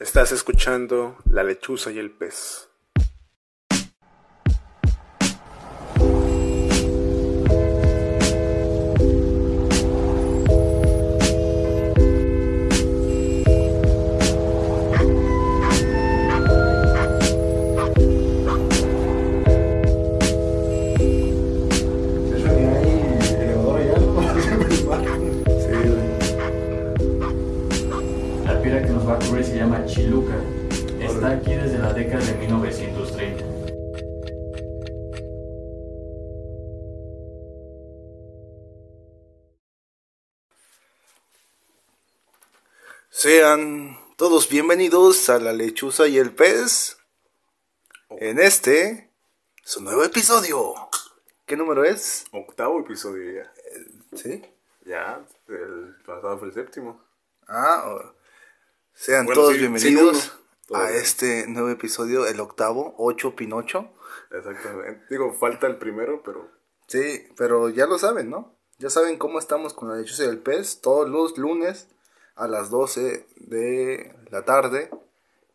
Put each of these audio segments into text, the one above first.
Estás escuchando La lechuza y el pez. Se llama Chiluca. Está aquí desde la década de 1930. Sean todos bienvenidos a La Lechuza y el Pez. En este, su nuevo episodio. ¿Qué número es? Octavo episodio ya. ¿Sí? Ya, el pasado fue el séptimo. Ah, sean Bueno, todos sí, bienvenidos a este nuevo episodio, el octavo, 8 Pinocho. Exactamente. Digo, falta el primero, pero Sí, pero ya lo saben, ¿no? Ya saben cómo estamos con La Lechuza y el Pez todos los lunes a las 12 de la tarde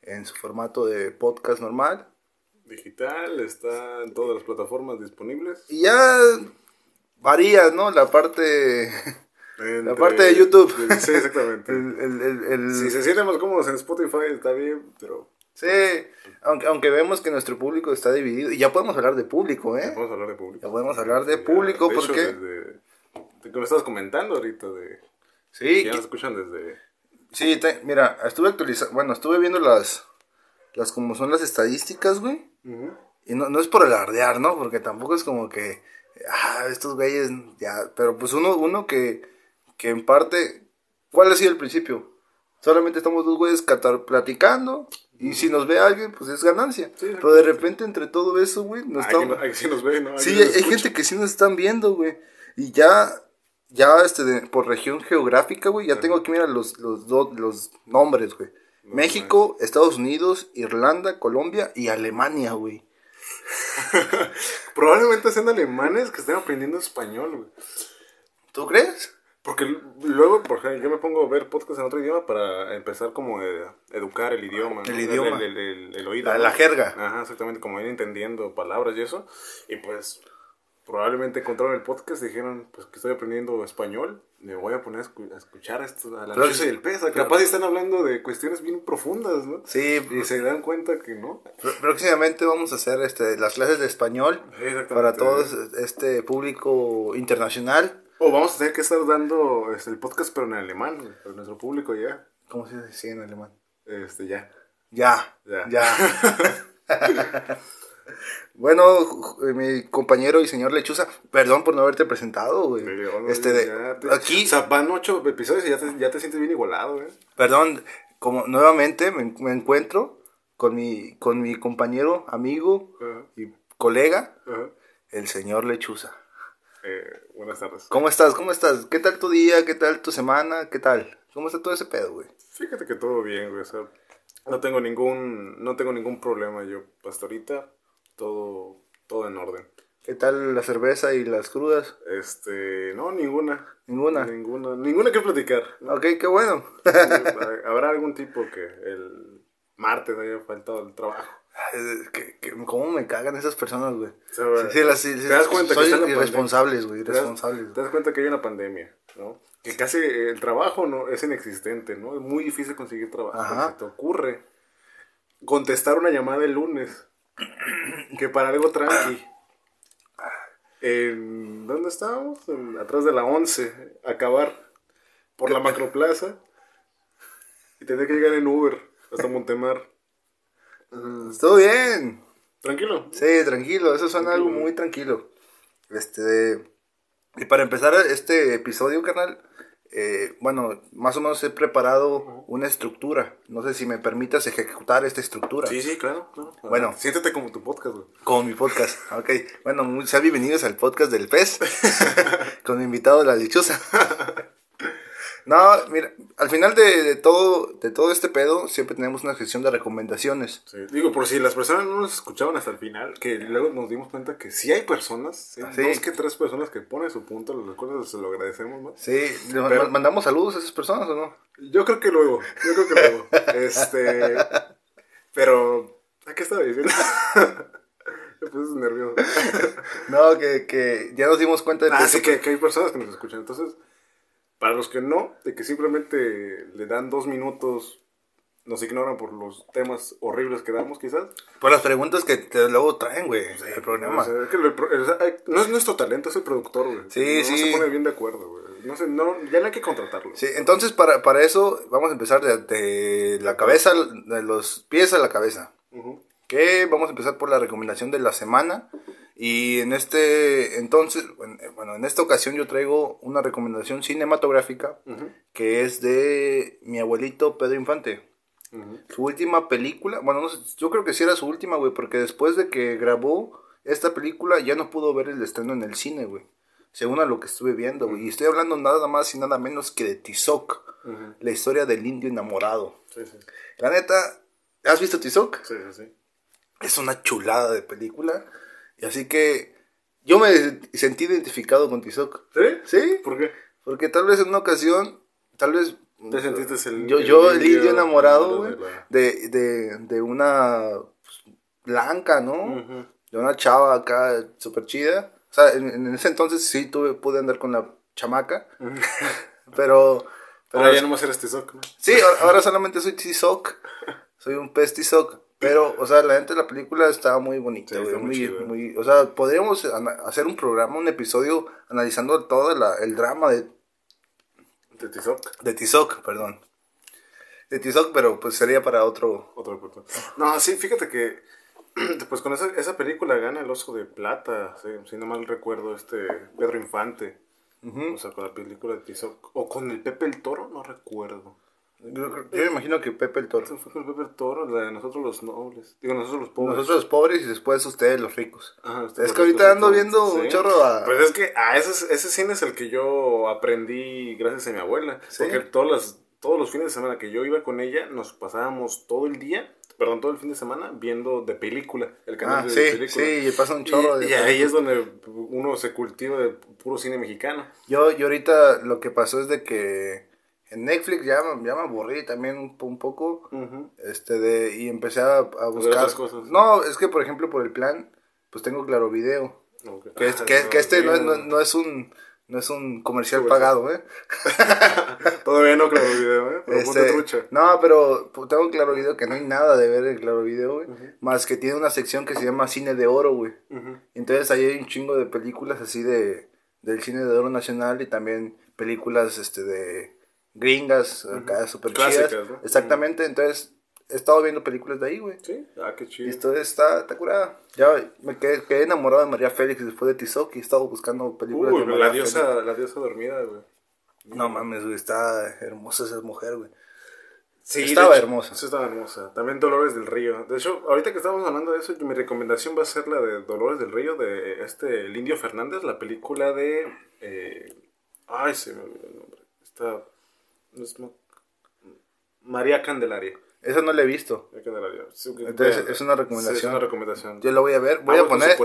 en su formato de podcast normal. digital, está en todas las plataformas disponibles. Y ya varía, ¿no? La parte... Entre- parte de YouTube. Sí, exactamente. El, el- el- el- Si se sienten más cómodos en Spotify, está bien, pero Sí, aunque, aunque vemos que nuestro público está dividido. Y ya podemos hablar de público, ¿eh? podemos hablar de público. Ya podemos hablar de Ya, público hecho, porque... desde- de que me estabas comentando ahorita de Sí, que ya nos escuchan desde sí, te- mira, estuve actualizando... Bueno, estuve viendo las... Las como son las estadísticas, güey. Y no, no es por alardear, ¿no? Porque tampoco es como que... Ah, estos güeyes ya... Pero pues uno, uno que... Que en parte... ¿Cuál ha sido el principio? Solamente estamos dos güeyes catar- platicando. Y si nos ve alguien, pues es ganancia. Sí, Pero de repente entre todo eso, güey, nos que sí nos ve, ¿no? Sí, hay, escucha. gente que sí nos están viendo, güey. Y ya, ya, este, de- por región geográfica, güey, ya tengo aquí, mira, los, los, do- los nombres, güey. México, Estados Unidos, Irlanda, Colombia y Alemania, güey. Probablemente sean alemanes que estén aprendiendo español, güey. ¿Tú crees? Porque luego, por ejemplo, yo me pongo a ver podcast en otro idioma para empezar como a educar el idioma. ¿no? El idioma. El, el- el- oído. La- ¿no? la jerga. Ajá, exactamente, como ir entendiendo palabras y eso. Y pues probablemente encontraron el podcast y dijeron, pues que estoy aprendiendo español, me voy a poner a, escu- a escuchar esto, a la Pero- lechuza y el pez. Capaz están hablando de cuestiones bien profundas, ¿no? Sí, Y se dan cuenta que no. pr- próximamente vamos a hacer este, las clases de español para todo este público internacional. O vamos a tener que estar dando este, el podcast, pero en alemán, güey, para nuestro público ya. ¿Cómo se dice en alemán? Este, ya. Ya, Ya. ya. bueno, mi compañero y señor Lechuza, perdón por no haberte presentado, güey. Este de, te- aquí, O sea, van ocho episodios y ya te, ya te sientes bien igualado, ¿eh? perdón, como nuevamente me, me encuentro con mi, con mi compañero, amigo y colega, el señor Lechuza. Eh, buenas tardes. ¿Cómo estás? ¿Cómo estás? ¿Qué tal tu día? ¿Qué tal tu semana? ¿Qué tal? ¿Cómo está todo ese pedo, güey? Fíjate que todo bien, güey. O sea, no tengo ningún, no tengo ningún problema yo. Hasta ahorita, todo, todo en orden. ¿Qué tal la cerveza y las crudas? Este, no, ninguna. Ninguna. Ninguna, ninguna que platicar. ¿no? Ok, qué bueno. Habrá algún tipo que el martes haya faltado el trabajo. Que- que- ¿Cómo me cagan esas personas, güey? Sí, sí, las- sí, ¿Te das cuenta que soy la irresponsables, güey, ¿Te das- irresponsables. Te das cuenta que hay una pandemia, ¿no? Que casi el trabajo no es inexistente, ¿no? Es muy difícil conseguir trabajo. Ajá. Se te ocurre contestar una llamada el lunes. Que para algo tranqui. En, ¿Dónde estábamos? En- atrás de la 11. Acabar por la macroplaza. Y tener que llegar en Uber hasta Montemar. Todo bien. Tranquilo. Sí, tranquilo, eso suena algo muy tranquilo. Este, y para empezar este episodio, carnal, eh, bueno, más o menos he preparado una estructura. No sé si me permitas ejecutar esta estructura. Sí, sí, claro. claro. Bueno. Siéntete como tu podcast, güey. Con mi podcast. Ok. Bueno, sean bienvenidos al podcast del pez. con mi invitado la lechuza. No, mira, al final de, de todo de todo este pedo siempre tenemos una sección de recomendaciones. Sí, Digo, por si las personas no nos escuchaban hasta el final, que luego nos dimos cuenta que sí hay personas, sí, Ah, sí. dos que tres personas que ponen su punto, los cuales se lo agradecemos más. Sí, ¿le ma- Pero- mandamos saludos a esas personas o no? Yo creo que luego, yo creo que luego. este. Pero. ¿A qué estaba diciendo? Me puse nervioso. No, que, que ya nos dimos cuenta de que Ah, sí, que, que hay personas que nos escuchan. Entonces, para los que no, de que simplemente le dan dos minutos, nos ignoran por los temas horribles que damos, quizás. por las preguntas que, que luego traen, güey, el. O sea, es que el pro- o sea, hay- no es nuestro talento, es el productor, güey. Sí, no, sí. se pone bien de acuerdo, güey. No sé, no, ya no hay que contratarlo. Sí, entonces para, para eso vamos a empezar de, de la cabeza, de los pies a la cabeza. Ujú. Que vamos a empezar por la recomendación de la semana. Y en este, entonces, bueno, eh, bueno, en esta ocasión yo traigo una recomendación cinematográfica que es de mi abuelito Pedro Infante. Su última película, bueno, no sé, yo creo que sí era su última, güey, porque después de que grabó esta película ya no pudo ver el estreno en el cine, güey. Según a lo que estuve viendo, güey. Y estoy hablando nada más y nada menos que de Tizoc, la historia del indio enamorado. Sí, sí. La neta, ¿has visto Tizoc? Sí, sí, sí. Es una chulada de película. Y así que yo me sentí identificado con Tizoc. ¿Sí? ¿Sí? ¿Por qué? Porque tal vez en una ocasión, tal vez... Te sentiste el- yo, el yo, el indio enamorado, de güey, de, de, de una pues, blanca, ¿no? Ujú. De una chava acá súper chida. O sea, en, en ese entonces sí tuve, pude andar con la chamaca. pero... pero Ahora ya no más eres Tizoc, ¿no? Sí, ahora- ahora solamente soy Tizoc. Soy un pez Tizoc. Pero, o sea, la gente la película está muy bonita, Sí, güey. muy muy, o sea, podríamos hacer un programa, un episodio analizando todo la- el drama de, De Tizoc. de Tizoc, perdón. De Tizoc, pero pues sería para otro. Otro. No, sí, fíjate que pues con esa, esa película gana el Oso de Plata, sí, si no mal recuerdo, este Pedro Infante. O sea, con la película de Tizoc. O con el Pepe el Toro, no recuerdo. Yo, me imagino que Pepe el Toro. Fue con Pepe el Toro, la de nosotros los nobles. Digo, nosotros los pobres. Nosotros los pobres y después ustedes los ricos. Ajá, ustedes es que ahorita ando viendo un chorro a... Pues es que a ese, ese cine es el que yo aprendí gracias a mi abuela. Sí. Porque todas las, todos los fines de semana que yo iba con ella, nos pasábamos todo el día, perdón, todo el fin de semana, viendo de película, el canal Ah, de sí, película. sí, y pasa un chorro Y, de... y ahí es donde uno se cultiva de puro cine mexicano. Yo, yo ahorita lo que pasó es de que en Netflix ya, me- ya me aburrí también un, un poco. Este de, y empecé a, a buscar. cosas. No, es que por ejemplo por el plan, pues tengo claro video. Que, es- Ah, que, que este no no, no es un no es un comercial pagado, ¿eh? Todavía no claro video, ¿eh? Pero Este, trucha. no, pero tengo claro video que no hay nada de ver en claro video, güey. Más que tiene una sección que se llama cine de oro, güey. Entonces ahí hay un chingo de películas así de del cine de oro nacional y también películas este de gringas, acá super chidas. Clásicas, ¿no? Exactamente, entonces he estado viendo películas de ahí, güey. Sí, ah, qué Y chido. esto está, está curada. Ya me quedé, quedé enamorado de María Félix después de Tizoc y he estado buscando películas Uy, de María la Félix. diosa, la diosa dormida, güey. No mames, güey, está hermosa esa mujer, güey. Sí, Estaba hecho, hermosa. Sí, estaba hermosa. También Dolores del Río. De hecho, ahorita que estamos hablando de eso, mi recomendación va a ser la de Dolores del Río, de este, el Indio Fernández, la película de... eh, ay, se me olvidó el nombre. Está... es María Candelaria. Esa no la he visto. María Candelaria. Sí, Entonces, es una recomendación. Sí, es una recomendación. Yo la voy a ver, voy Agua a con poner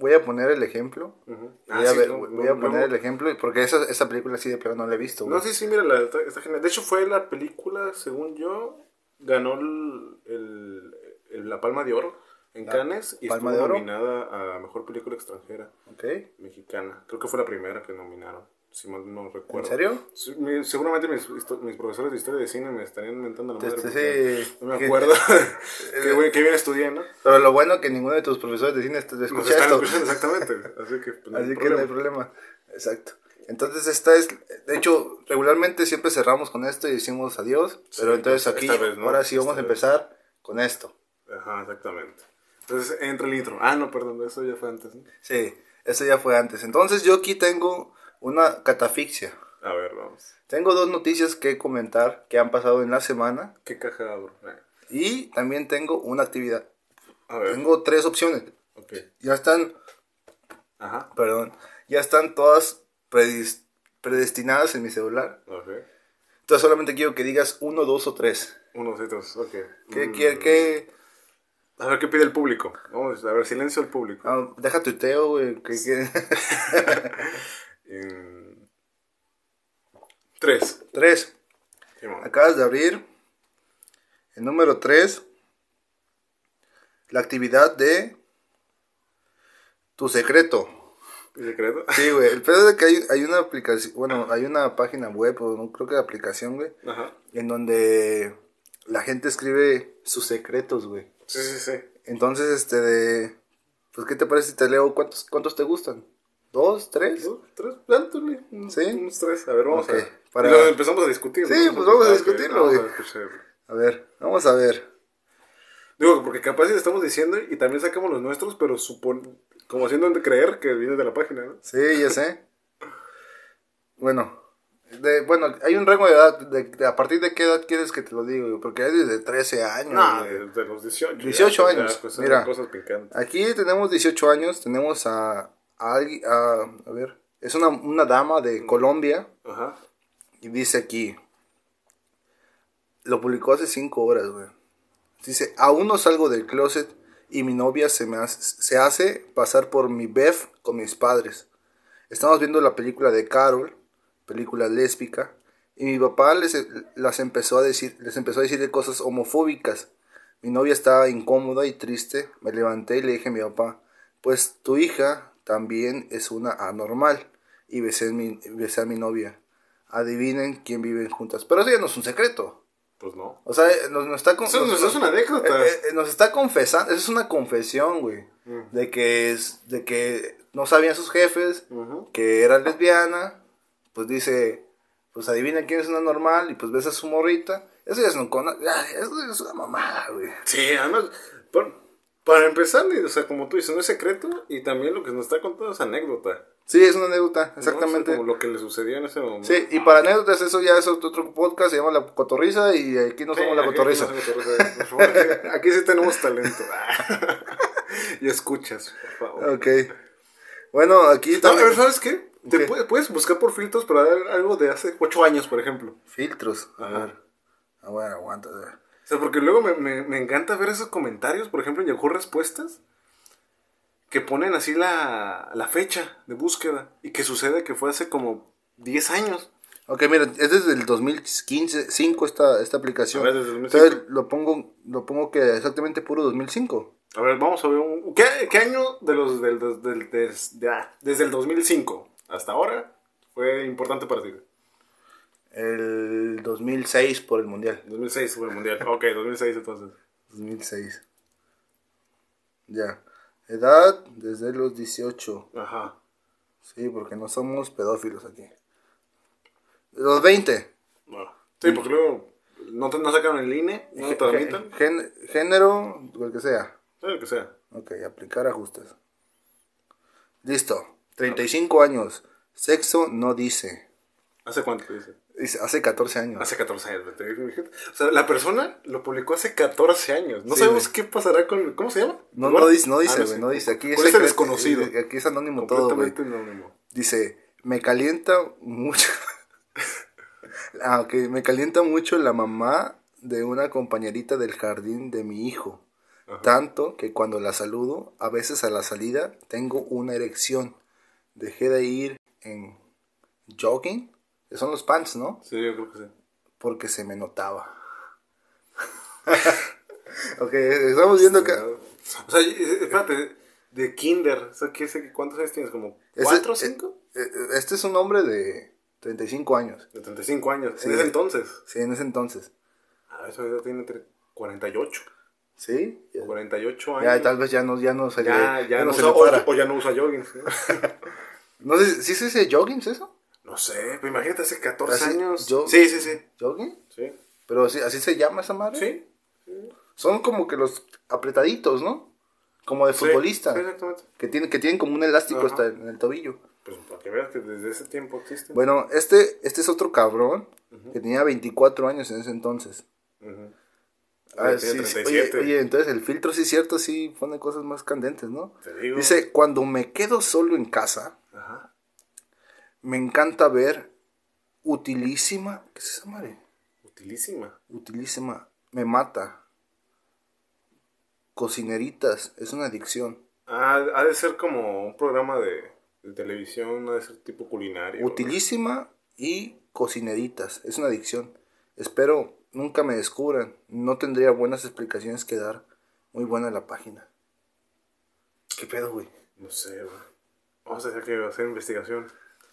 voy a poner el ejemplo. Voy Ah, a, sí, ver- no, voy no, a poner el ejemplo porque esa, esa película sí de plano no la he visto, güey. No, sí, sí, mira, la, está, está genial. De hecho, fue la película, según yo, ganó el, el- el- la Palma de Oro en La Cannes y Palma estuvo de Oro. nominada a Mejor Película Extranjera Ok. Mexicana. Creo que fue la primera que nominaron, si mal no recuerdo. ¿En serio? Seguramente mis, profesores de historia de cine me estarían mentando la madre. Este, sí. No me acuerdo. qué, güey, qué bien estudié, ¿no? Pero lo bueno que ninguno de tus profesores de cine te Nos escucha están esto. escuchando exactamente. Así que, pues, no hay Así que no hay problema. Exacto. Entonces esta es, de hecho, regularmente siempre cerramos con esto y decimos adiós, pero entonces aquí, esta vez no, ahora sí vamos esta a vez. empezar con esto. Ajá, exactamente. Entonces entra el intro. Ah, no, perdón, eso ya fue antes. ¿no? Sí, eso ya fue antes. Entonces yo aquí tengo una catafixia. A ver, vamos. Tengo dos noticias que comentar que han pasado en la semana ¿Qué caja abro? Y también tengo una actividad. A ver. Tengo tres opciones. Ok. Ya están, Ajá. perdón, ya están todas predis- predestinadas en mi celular. Ok. Entonces solamente quiero que digas uno, dos o tres. Uno, dos, tres, ok. ¿Qué, Mm, qué, qué? A ver, ¿qué pide el público? Vamos a ver, silencio al público. Ah, deja tuiteo, güey. ¿Qué, qué? Tres. tres. Acabas de abrir el número 3, la actividad de tu secreto. ¿El secreto? Sí, güey, el pedo de que hay, hay una aplicación, bueno, hay una página web, o no creo que aplicación, güey, Ajá. en donde la gente escribe sus secretos, güey. Sí, sí, sí. Entonces, este, de, pues, ¿qué te parece si te leo cuántos, cuántos te gustan? ¿Dos? ¿Tres? ¿Dos? ¿Tres? ¿Sí? Unos tres. A ver, vamos a ver. para- Y empezamos a discutir. Sí, ¿no? pues vamos a discutirlo, vamos a ver, vamos a ver. Digo, porque capaz si le estamos diciendo y también sacamos los nuestros, pero supon... como haciendo creer que viene de la página, ¿no? Sí, ya sé. Bueno, de, bueno, hay un rango de edad. De, de- ¿A partir de qué edad quieres que te lo diga? güey? Porque hay desde 13 años. No, de, de los 18. 18 ya, años, Ya, pues, mira. Cosas picantes. Aquí tenemos 18 años. Tenemos a, a, alguien- a, a ver, es una, una dama de Colombia. Ajá. Y dice aquí, lo publicó hace 5 horas, güey. Dice, aún no salgo del closet y mi novia se, me hace, se hace pasar por mi bef con mis padres. Estamos viendo la película de Carol, película lésbica, y mi papá les, las empezó a decir, les empezó a decir cosas homofóbicas. Mi novia estaba incómoda y triste. Me levanté y le dije a mi papá, pues tu hija también es una anormal. Y besé, a mi, besé a mi novia. Adivinen quién viven juntas. Pero eso ya no es un secreto. Pues no. O sea, nos, nos está... Eso, nos- es una anécdota. eh, eh, nos está confesando, eso es una confesión, güey. Mm. De que es, de que no sabían sus jefes, que era lesbiana, pues dice, pues adivina quién es una normal y pues ves a su morrita. Eso ya es, un ya, eso es una mamada, güey. Sí, además, por- para empezar, o sea, como tú dices, no es secreto y también lo que nos está contando es anécdota. Sí, es una anécdota, ¿no? O exactamente. sea, como lo que le sucedió en ese momento. Sí, y para anécdotas eso ya es otro, podcast, se llama La Cotorriza y aquí no Sí, somos La aquí- Cotorriza. aquí no cotorriza, sí tenemos talento. y escuchas, por favor. Ok. Bueno, aquí No, también... ¿sabes qué? Te puedes, buscar por filtros para dar algo de hace 8 años, por ejemplo. Filtros. A ver. A ver, aguanta. a ver. O sea, porque luego me, me, me encanta ver esos comentarios, por ejemplo, en Yahoo Respuestas, que ponen así la, la fecha de búsqueda y que sucede que fue hace como 10 años. Ok, mira, es desde el 2015, 5 esta, esta aplicación. A ver, desde el 2005. Entonces lo pongo, lo pongo que exactamente puro 2005. A ver, vamos a ver un... ¿Qué, qué año de los del, del- del- des- de- ah, desde el 2005 hasta ahora fue importante para ti? El 2006 por el Mundial. 2006 fue el mundial. Ok, 2006 entonces. 2006. Ya. Edad desde los 18. Ajá. Sí, porque no somos pedófilos aquí. Los 20. Bueno, sí, porque luego no, te- no sacaron el INE, no te. Gen- género, el que sea. Sí, lo que sea. Ok, aplicar ajustes. Listo. 35 años. Sexo no dice. ¿Hace cuánto dice? Dice, hace 14 años. Hace 14 años. O sea, la persona lo publicó hace 14 años. No Sí, sabemos güey. qué pasará con... ¿Cómo se llama? No, ¿Bueno? no dice, no Ah, dice, güey, no dice. Aquí secreto- desconocido. eh, Aquí es anónimo todo, güey. Anónimo. Dice, me calienta mucho. ah, ok, me calienta mucho la mamá de una compañerita del jardín de mi hijo. Ajá. Tanto que cuando la saludo, a veces a la salida, tengo una erección. Dejé de ir en jogging, son los pants, ¿no? Sí, yo creo que sí. Porque se me notaba. ok, estamos viendo que... O sea, eh, espérate, de kinder, o sea, ¿qué sé, ¿cuántos años tienes? ¿Como 4 o eh, 5? eh, Este es un hombre de 35 años. De 35 años. Sí. En ese entonces. Sí, en ese entonces. Ah, eso ya tiene entre 48. ¿Sí? 48 años. Ya, tal vez ya no, ya no se, ya, le- ya ya no no se usa, le para. o, o ya no usa jogging. ¿sí? No sé, ¿sí se dice jogging eso? No sé, pero imagínate hace 14 Así, años. yo- Sí, sí, sí. ¿Jogging? Sí. Pero así, así se llama esa madre. Sí. Son como que los apretaditos, ¿no? Como de futbolista. Sí, exactamente. que, tienen, que tienen como un elástico Ajá. hasta en el tobillo. Pues para que veas que desde ese tiempo existe. Bueno, este, este es otro cabrón que tenía 24 años en ese entonces. Ujú. Ah, Tiene sí, sí. 37. Oye, oye, entonces el filtro sí es cierto, sí pone cosas más candentes, ¿no? Te digo. Dice, cuando me quedo solo en casa. Me encanta ver Utilísima. ¿Qué es esa madre? Utilísima. Utilísima. Me mata. Cocineritas. Es una adicción. Ah, ha de ser como un programa de, de televisión, ha de ser tipo culinario. Utilísima y cocineritas. Es una adicción. Espero nunca me descubran. No tendría buenas explicaciones que dar. Muy buena la página. ¿Qué pedo, güey? No sé, güey. Vamos a tener que hacer investigación.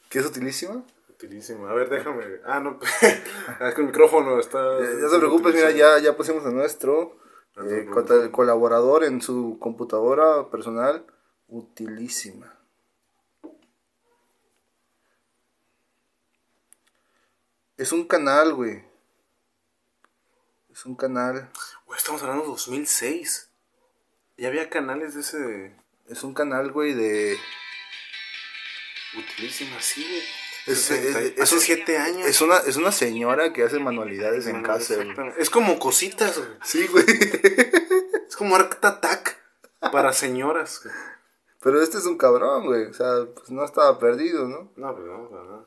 ¿Qué es utilísima? Utilísima. A ver, déjame. Ah, no. es que el micrófono está. Ya, ya se preocupes, mira, ya, ya pusimos a nuestro eh, el colaborador en su computadora personal. Utilísima. Es un canal, güey. Es un canal. Güey, estamos hablando de 2006. Ya había canales de ese. Es un canal, güey, de. Utilísima, sí, güey. Es- Sesenta y- es- es hace 7 años. Es una, es una señora que hace manualidades en casa, güey. Es como cositas, güey. Sí, güey. Es como Art Attack para señoras. güey. Pero este es un cabrón, güey. O sea, pues no estaba perdido, ¿no? No, pues no, pues no.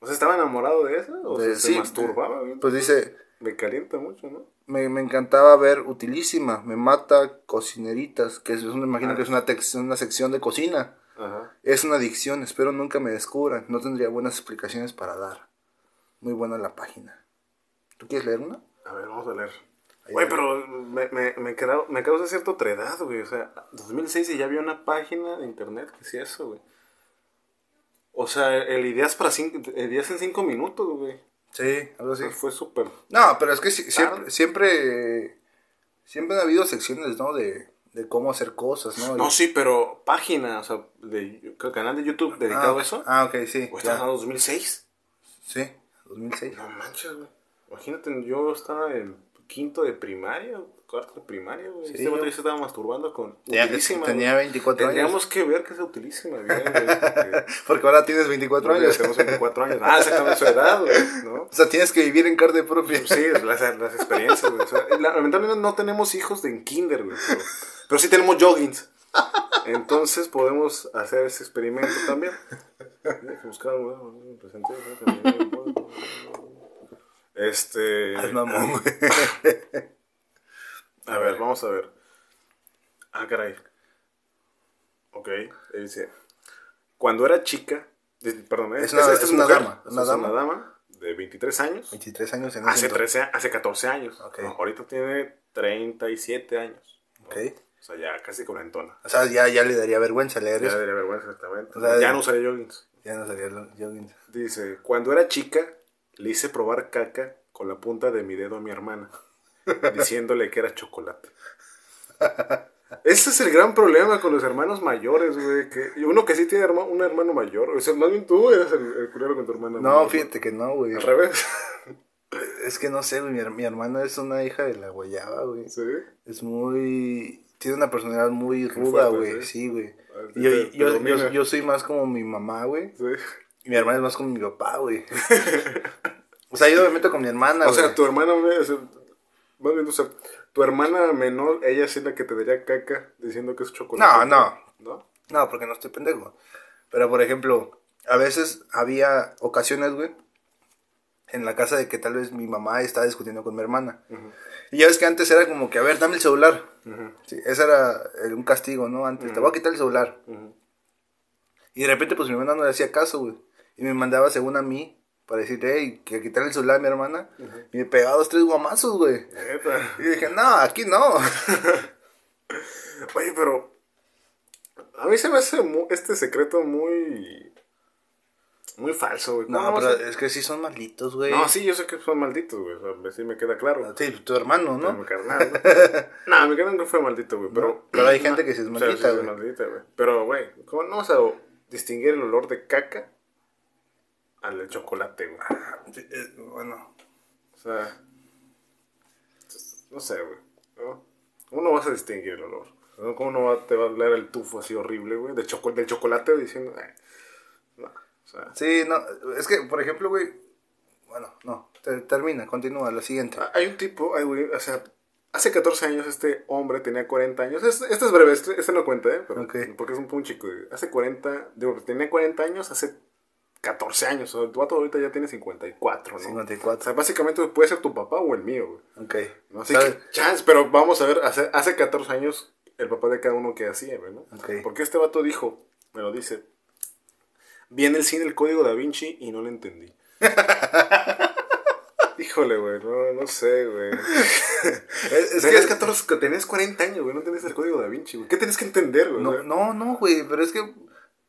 O sea, ¿estaba enamorado de eso? ¿O De- sea, se sí, masturbaba? güey? Pues dice, Me calienta mucho, ¿no? me, me encantaba ver Utilísima, me mata Cocineritas, que es, me imagino que es una, una sección de cocina. Ajá. Es una adicción, espero nunca me descubran. No tendría buenas explicaciones para dar. Muy buena la página. ¿Tú quieres leer una? A ver, vamos a leer. Güey, pero me, me, me, queda- me causa cierta otredad, güey. O sea, 2006 y ya había una página de internet que hacía eso, güey. O sea, el ideas para cinco, ideas en 5 minutos, güey. Sí, algo así. Fue súper. No, pero es que si- siempre, siempre, siempre han habido secciones, ¿no? De, de cómo hacer cosas, ¿no? No, sí, pero página, o sea, de canal de YouTube dedicado ah, a eso. Ah, ok, sí. ¿O estás en 2006? Sí, 2006. No manches, güey. Imagínate, yo estaba en quinto de primaria, cuarto de primaria, güey. Sí, este yo- se estaba masturbando con utilísima. tenía güey. 24 Tendríamos años. que ver que es utilísima, bien, güey. porque- Porque ahora tienes 24 porque años. Tenemos 24 años. Ah, exactamente su edad, güey, ¿no? O sea, tienes que vivir en carne propia. Sí, las, las experiencias, güey. O sea, la- lamentablemente no tenemos hijos de en kinder, güey. Pero, pero sí tenemos joggings. Entonces podemos hacer ese experimento también. Buscar, güey, ¿no? Este. Es mamón, güey. A ver, vamos a ver. Ah, caray. Ok, ahí dice. Cuando era chica. Perdón, eh, Es una- esta- es esta una mujer, dama, una es dama. una dama de 23 años. 23 años en Hace, entonces. 13, hace 14 años. Ok. No, ahorita tiene 37 años. Ok. O sea, ya casi cuarentona. O sea, ya, ya le daría vergüenza leer Ya eso. daría vergüenza exactamente. O sea, ya no usaría joggings. Ya no sería lo- jogging. Dice, cuando era chica, le hice probar caca con la punta de mi dedo a mi hermana, diciéndole que era chocolate. Ese es el gran problema con los hermanos mayores, güey. Que, y uno que sí tiene herma- un hermano mayor. O sea, más bien tú eres el, el culero con tu hermano No, mayor. fíjate que no, güey. Al revés. Es que no sé, güey. Mi, mi hermana es una hija de la guayaba, güey. Sí. Es muy. Tiene una personalidad muy ruda, fuerte, güey. ¿sí? Sí, güey. Y Yo, te- yo, domina. yo, yo soy más como mi mamá, güey. Sí. Y mi hermana es más como mi papá, güey. o sea, yo me meto con mi hermana, O sea, güey. tu hermana, me- o sea, más bien, o sea, tu hermana menor, ella sí es la que te daría caca diciendo que es chocolate. No, no. ¿No? No, porque no estoy pendejo. Pero, por ejemplo, a veces había ocasiones, güey, en la casa de que tal vez mi mamá estaba discutiendo con mi hermana. Y ya ves que antes era como que, a ver, dame el celular. Sí, ese era un castigo, ¿no? Antes, te voy a quitar el celular. Y de repente, pues mi hermana no le hacía caso, güey. Y me mandaba según a mí para decirle, hey, que quitarle el celular a mi hermana. Y me pegaba dos, tres guamazos, güey. Y dije, no, aquí no. Oye, pero a mí se me hace este secreto muy muy falso, güey. No, ¿Cómo pero es que sí son malditos, güey. no, sí, yo sé que son malditos, güey. O sea, sí me queda claro. Sí, tu hermano, ¿no? mi carnal, ¿no? no, mi carnal no fue maldito, güey. Pero, Pero hay gente que sí maldita, güey. es maldita, güey. Pero, güey, ¿cómo no vas a distinguir el olor de caca al de chocolate, güey? Sí, eh, Bueno, O sea, no sé, güey. ¿no? ¿Cómo no vas a distinguir el olor? ¿No? ¿Cómo no va- te va a hablar el tufo así horrible, güey? De choco- del chocolate diciendo... "Ay, no, o sea... sí, no, es que, por ejemplo, güey, bueno, no, te- termina, continúa, lo siguiente. Ah, Hay un tipo, ay, güey, o sea, hace 14 años este hombre tenía 40 años. Este, este es breve, este, este no cuenta, ¿eh? Pero. Porque es un, un chico. Hace 40, digo, tenía 40 años hace 14 años. O sea, tu vato ahorita ya tiene 54, ¿no? 54. O sea, básicamente puede ser tu papá o el mío, güey. Ok. ¿no? Así ¿Sabes? que, chance, pero vamos a ver, hace, hace 14 años el papá de cada uno que hacía, güey, ¿no? Ok. Porque este vato dijo, me lo dice, vi en el cine el código da Vinci y no lo entendí. Híjole, güey, no, no sé, güey. Es, es que 14, que tenías 40 años, güey, no tenías el código da Vinci, güey. ¿Qué tienes que entender, güey? No, no, no, güey, pero es que,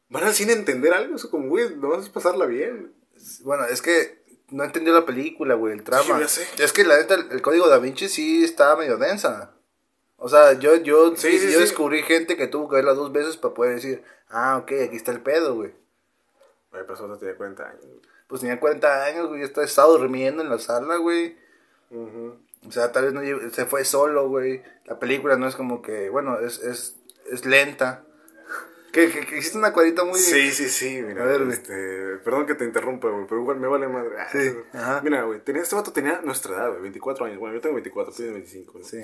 Van al cine a entender algo, eso como, güey, no vas a pasarla bien. bueno, es que no entendió la película, güey, el trama. Sí, ya sé. Es que la neta, el, el código da Vinci sí estaba medio densa. O sea, yo, yo, Sí, sí, yo descubrí gente que tuvo que verla dos veces para poder decir, ah, ok, aquí está el pedo, güey. Güey, pero solo tenía 40 años. Pues tenía 40 años, güey, está estado durmiendo en la sala, güey. O sea, tal vez no se fue solo, güey. La película no es como que, bueno, es, es, es lenta. Que, que, que hiciste una cuadrita muy... Sí, sí, sí, mira. A ver, güey. este, perdón que te interrumpa, güey, pero igual me vale madre. Ah, Sí, ajá. Mira, güey, tenía, este vato tenía nuestra edad, güey, 24 años. Bueno, yo tengo 24, tú tienes 25. ¿no? Sí.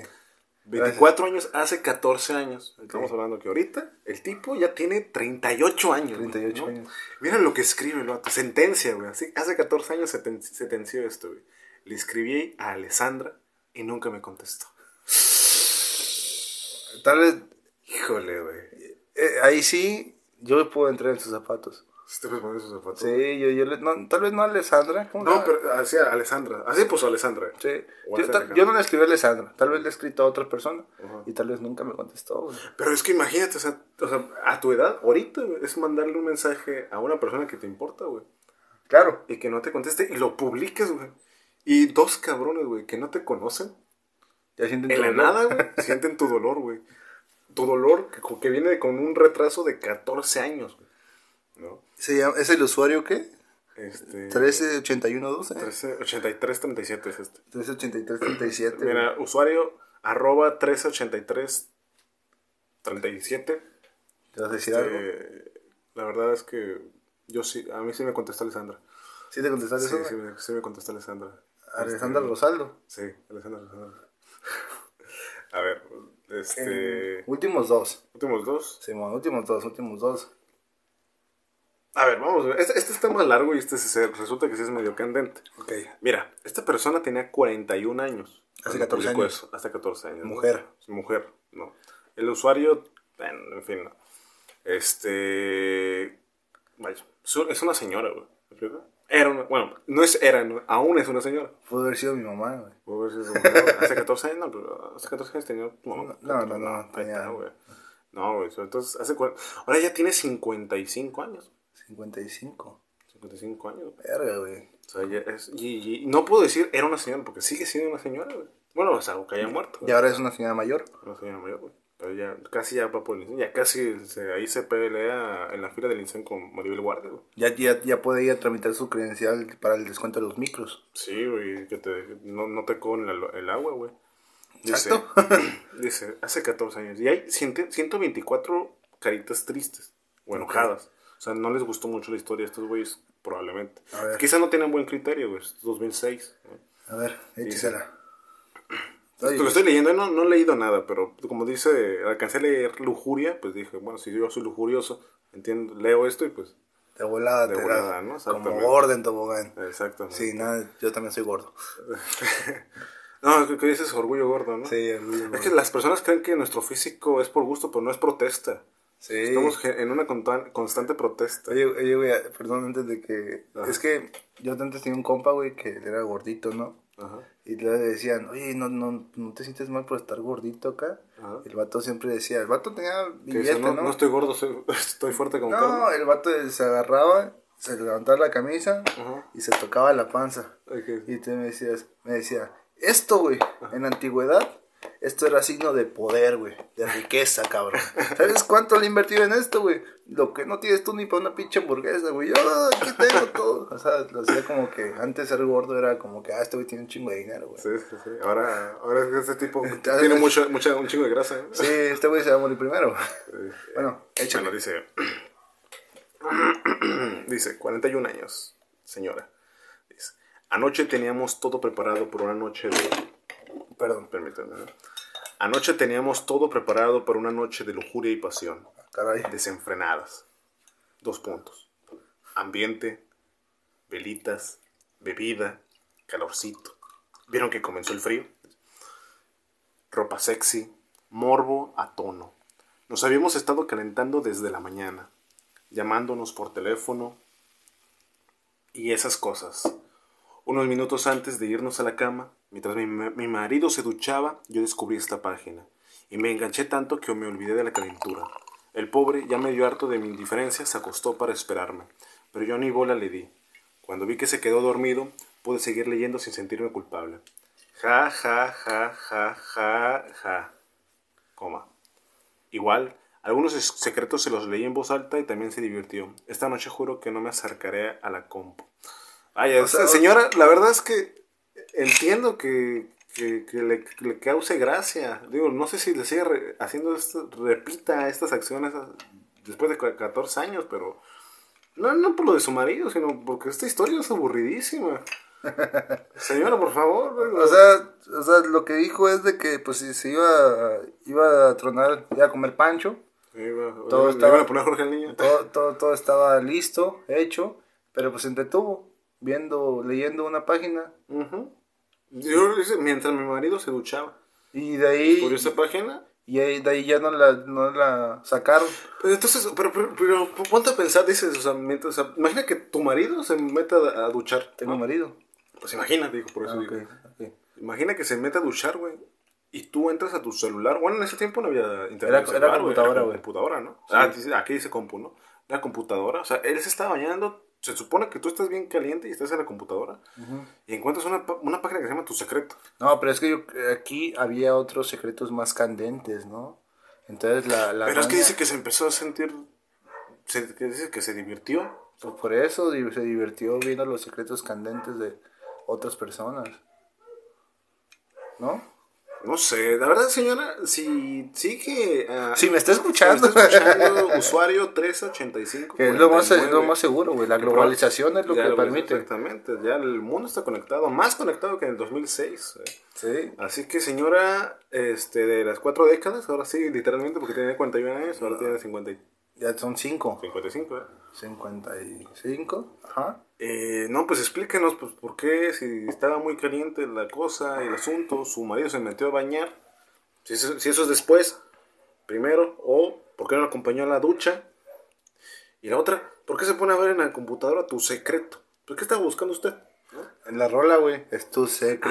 24 años hace 14 años. Estamos hablando que ahorita el tipo ya tiene 38 años. güey, 38 ¿no? años. Mira lo que escribe el vato. Sentencia, güey. Así, hace 14 años seten- sentenció esto, güey. Le escribí a Alessandra y nunca me contestó. Tal vez, Híjole, güey. Eh, ahí sí, yo puedo entrar en sus zapatos. ¿Sí te puedes poner esos zapatos? Sí, yo, yo le- no, tal vez no a Alessandra. ¿cómo se No, pero así a Alessandra. Así puso Alessandra. Sí. Yo, no le escribí a Alessandra, tal vez le he escrito a otra persona y tal vez nunca me contestó. güey. Pero es que imagínate, o sea, o sea, a tu edad, ahorita, es mandarle un mensaje a una persona que te importa, güey. Claro. Y que no te conteste y lo publiques, güey. Y dos cabrones, güey, que no te conocen, Ya sienten en tu la dolor. nada, güey, sienten tu dolor, güey. Tu dolor que, que viene con un retraso de 14 años. ¿No? Se llama- ¿Es el usuario qué? Este. 138112. 13, 83 37 es este. 138337. Mira, usuario arroba 1383 37. ¿Te vas a decir algo? Eh, la verdad es que yo sí, a mí sí me contestó Alessandra. ¿Sí te contestaste Sí, eso? sí, me, sí me contestó Alessandra. Alejandra Este, Rosaldo. Sí, Alessandra Rosaldo. A ver, este. Últimos dos. Últimos dos. Simón, últimos dos, últimos dos. A ver, vamos a ver. Este, este está más largo y este se- resulta que sí es medio candente. Ok. Mira, esta persona tenía 41 años. Hace cuando 14 publicó años. eso, Hasta 14 años. Mujer. Mujer, no. El usuario, en fin, no. Este. Vaya, es es una señora, güey. Era una. Bueno, no es era, no, aún es una señora. Pudo haber sido mi mamá, güey. Puedo ver si es una mujer. Hace 14 años, no, pero hace 14 años tenía. No, No, no, no, ahí tenía- güey. No, güey. Entonces, hace. Ahora ya tiene 55 años. 55. 55 años. Verga, güey. O sea, ya es, y, y no puedo decir era una señora, porque sigue siendo una señora, güey. Bueno, o sea, que haya muerto. Y ahora es una señora mayor. Una señora mayor, güey. Ya casi ya va por el incendio. Ya casi se- ahí se pelea en la fila del incendio con Maribel Guardia, güey. Ya, ya, ya puede ir a tramitar su credencial para el descuento de los micros. Sí, güey, que te, no, no te cobren el, el agua, güey. Dice, Exacto. dice, hace 14 años. Y hay 100 124 caritas tristes o enojadas. O sea, no les gustó mucho la historia a estos güeyes, probablemente. A ver. Quizá no tenían buen criterio, güey. Es 2006. ¿no? A ver, échesela. Te lo estoy leyendo, no, no he leído nada, pero como dice, alcancé a leer lujuria, pues dije, bueno, si yo soy lujurioso, entiendo, leo esto y pues, De volada, De te volada, da. ¿no? Como gordo en tobogán. exactamente. Sí, nada, yo también soy gordo. No, que, que dices orgullo gordo, ¿no? Sí, orgullo Es gordo. que las personas creen que nuestro físico es por gusto, pero no es protesta. Sí. Estamos en una constante protesta. Oye, oye, güey, perdón, antes de que... Ajá. Es que yo antes tenía un compa, güey, que era gordito, ¿no? Ajá. Y le decían, oye, ¿no, no, ¿no te sientes mal por estar gordito acá? Ajá. El vato siempre decía, el vato tenía billete, no, ¿no? no estoy gordo, soy- estoy fuerte como No, carne. el vato se agarraba, se levantaba la camisa Ajá. y se tocaba la panza. Y tú me decías, me decía, esto, güey, en antigüedad, esto era signo de poder, güey, de riqueza, cabrón. ¿Sabes cuánto le he invertido en esto, güey? Lo que no tienes tú ni para una pinche hamburguesa, güey. Yo aquí tengo todo. O sea, lo hacía como que antes ser gordo era como que, ah, este güey tiene un chingo de dinero, güey. Sí, sí, sí. Ahora, ahora es que este tipo tiene mucho, mucha, un chingo de grasa. ¿eh? Sí, este güey se va a morir primero. Bueno, échale. Bueno, dice. dice, 41 años, señora. Dice, anoche teníamos todo preparado por una noche de. Perdón, Permítanme. ¿no? Anoche teníamos todo preparado para una noche de lujuria y pasión, caray. desenfrenadas. Dos puntos. Ambiente velitas, bebida, calorcito. ¿Vieron que comenzó el frío? Ropa sexy, morbo a tono. Nos habíamos estado calentando desde la mañana, llamándonos por teléfono y esas cosas. Unos minutos antes de irnos a la cama, mientras mi, ma- mi marido se duchaba, yo descubrí esta página y me enganché tanto que me olvidé de la calentura. El pobre, ya medio harto de mi indiferencia, se acostó para esperarme, pero yo ni bola le di. Cuando vi que se quedó dormido, pude seguir leyendo sin sentirme culpable. Ja, ja, ja, ja, ja, ja. Coma. Igual, algunos secretos se los leí en voz alta y también se divirtió. Esta noche juro que no me acercaré a la compu. Ay, esta sea, señora, la verdad es que entiendo que, que, que le, que le cause gracia. Digo, no sé si le sigue re- haciendo esto, repita estas acciones después de ca- 14 años, pero no, no por lo de su marido, sino porque esta historia es aburridísima. Señora, por favor. O sea, o sea, lo que dijo es de que pues si se iba, a- iba a tronar, iba a comer pancho, Iba- todo estaba- a poner Jorge al niño. todo, todo, todo estaba listo, hecho, pero pues se entretuvo viendo, leyendo una página Ujú. Yo, dice, mientras mi marido se duchaba. y de ahí, Por esa página. y ahí- de ahí ya no la, no la sacaron. Pero entonces, pero, pero, pero ponte a pensar, dices, o sea, mientras, o sea, imagina que tu marido se meta a, duchar. Tengo ¿no? marido. Pues imagínate, digo, por eso Ah, digo. ok, ok. Imagina que se mete a duchar, güey. Y tú entras a tu celular. Bueno, en ese tiempo no había internet. Era- en era celular, computadora, güey. computadora, ¿no? Ah, dice- aquí dice compu, ¿no? Era computadora. O sea, él se estaba bañando. Se supone que tú estás bien caliente y estás en la computadora. Y encuentras una, una página que se llama Tu Secreto. No, pero es que yo, aquí había otros secretos más candentes, ¿no? Entonces la... la Pero es que dice que se empezó a sentir. se- que dice que se divirtió. Pues por eso se divirtió viendo los secretos candentes de otras personas. ¿No? No sé, la verdad, señora, si sigue. ah, Si me está escuchando. si me está escuchando, usuario 1385. Que es lo más, es 49. lo más seguro, güey. La globalización es lo Ya que permite. Exactamente, ya el mundo está conectado, más conectado que en el 2006. eh. Sí. Así que, señora, este, de las cuatro décadas, ahora sí, literalmente, porque tiene 41 años, ahora tiene 50 y- Ya son cinco. 55. ¿eh? 55. Ajá. Eh, no, pues explíquenos pues, por qué, si estaba muy caliente la cosa, el asunto, su marido se metió a bañar, si eso, si eso es después, primero, o por qué no lo acompañó a la ducha, y la otra, ¿por qué se pone a ver en la computadora tu secreto? ¿Por qué estaba buscando usted? En la rola, güey. Es tu secreto.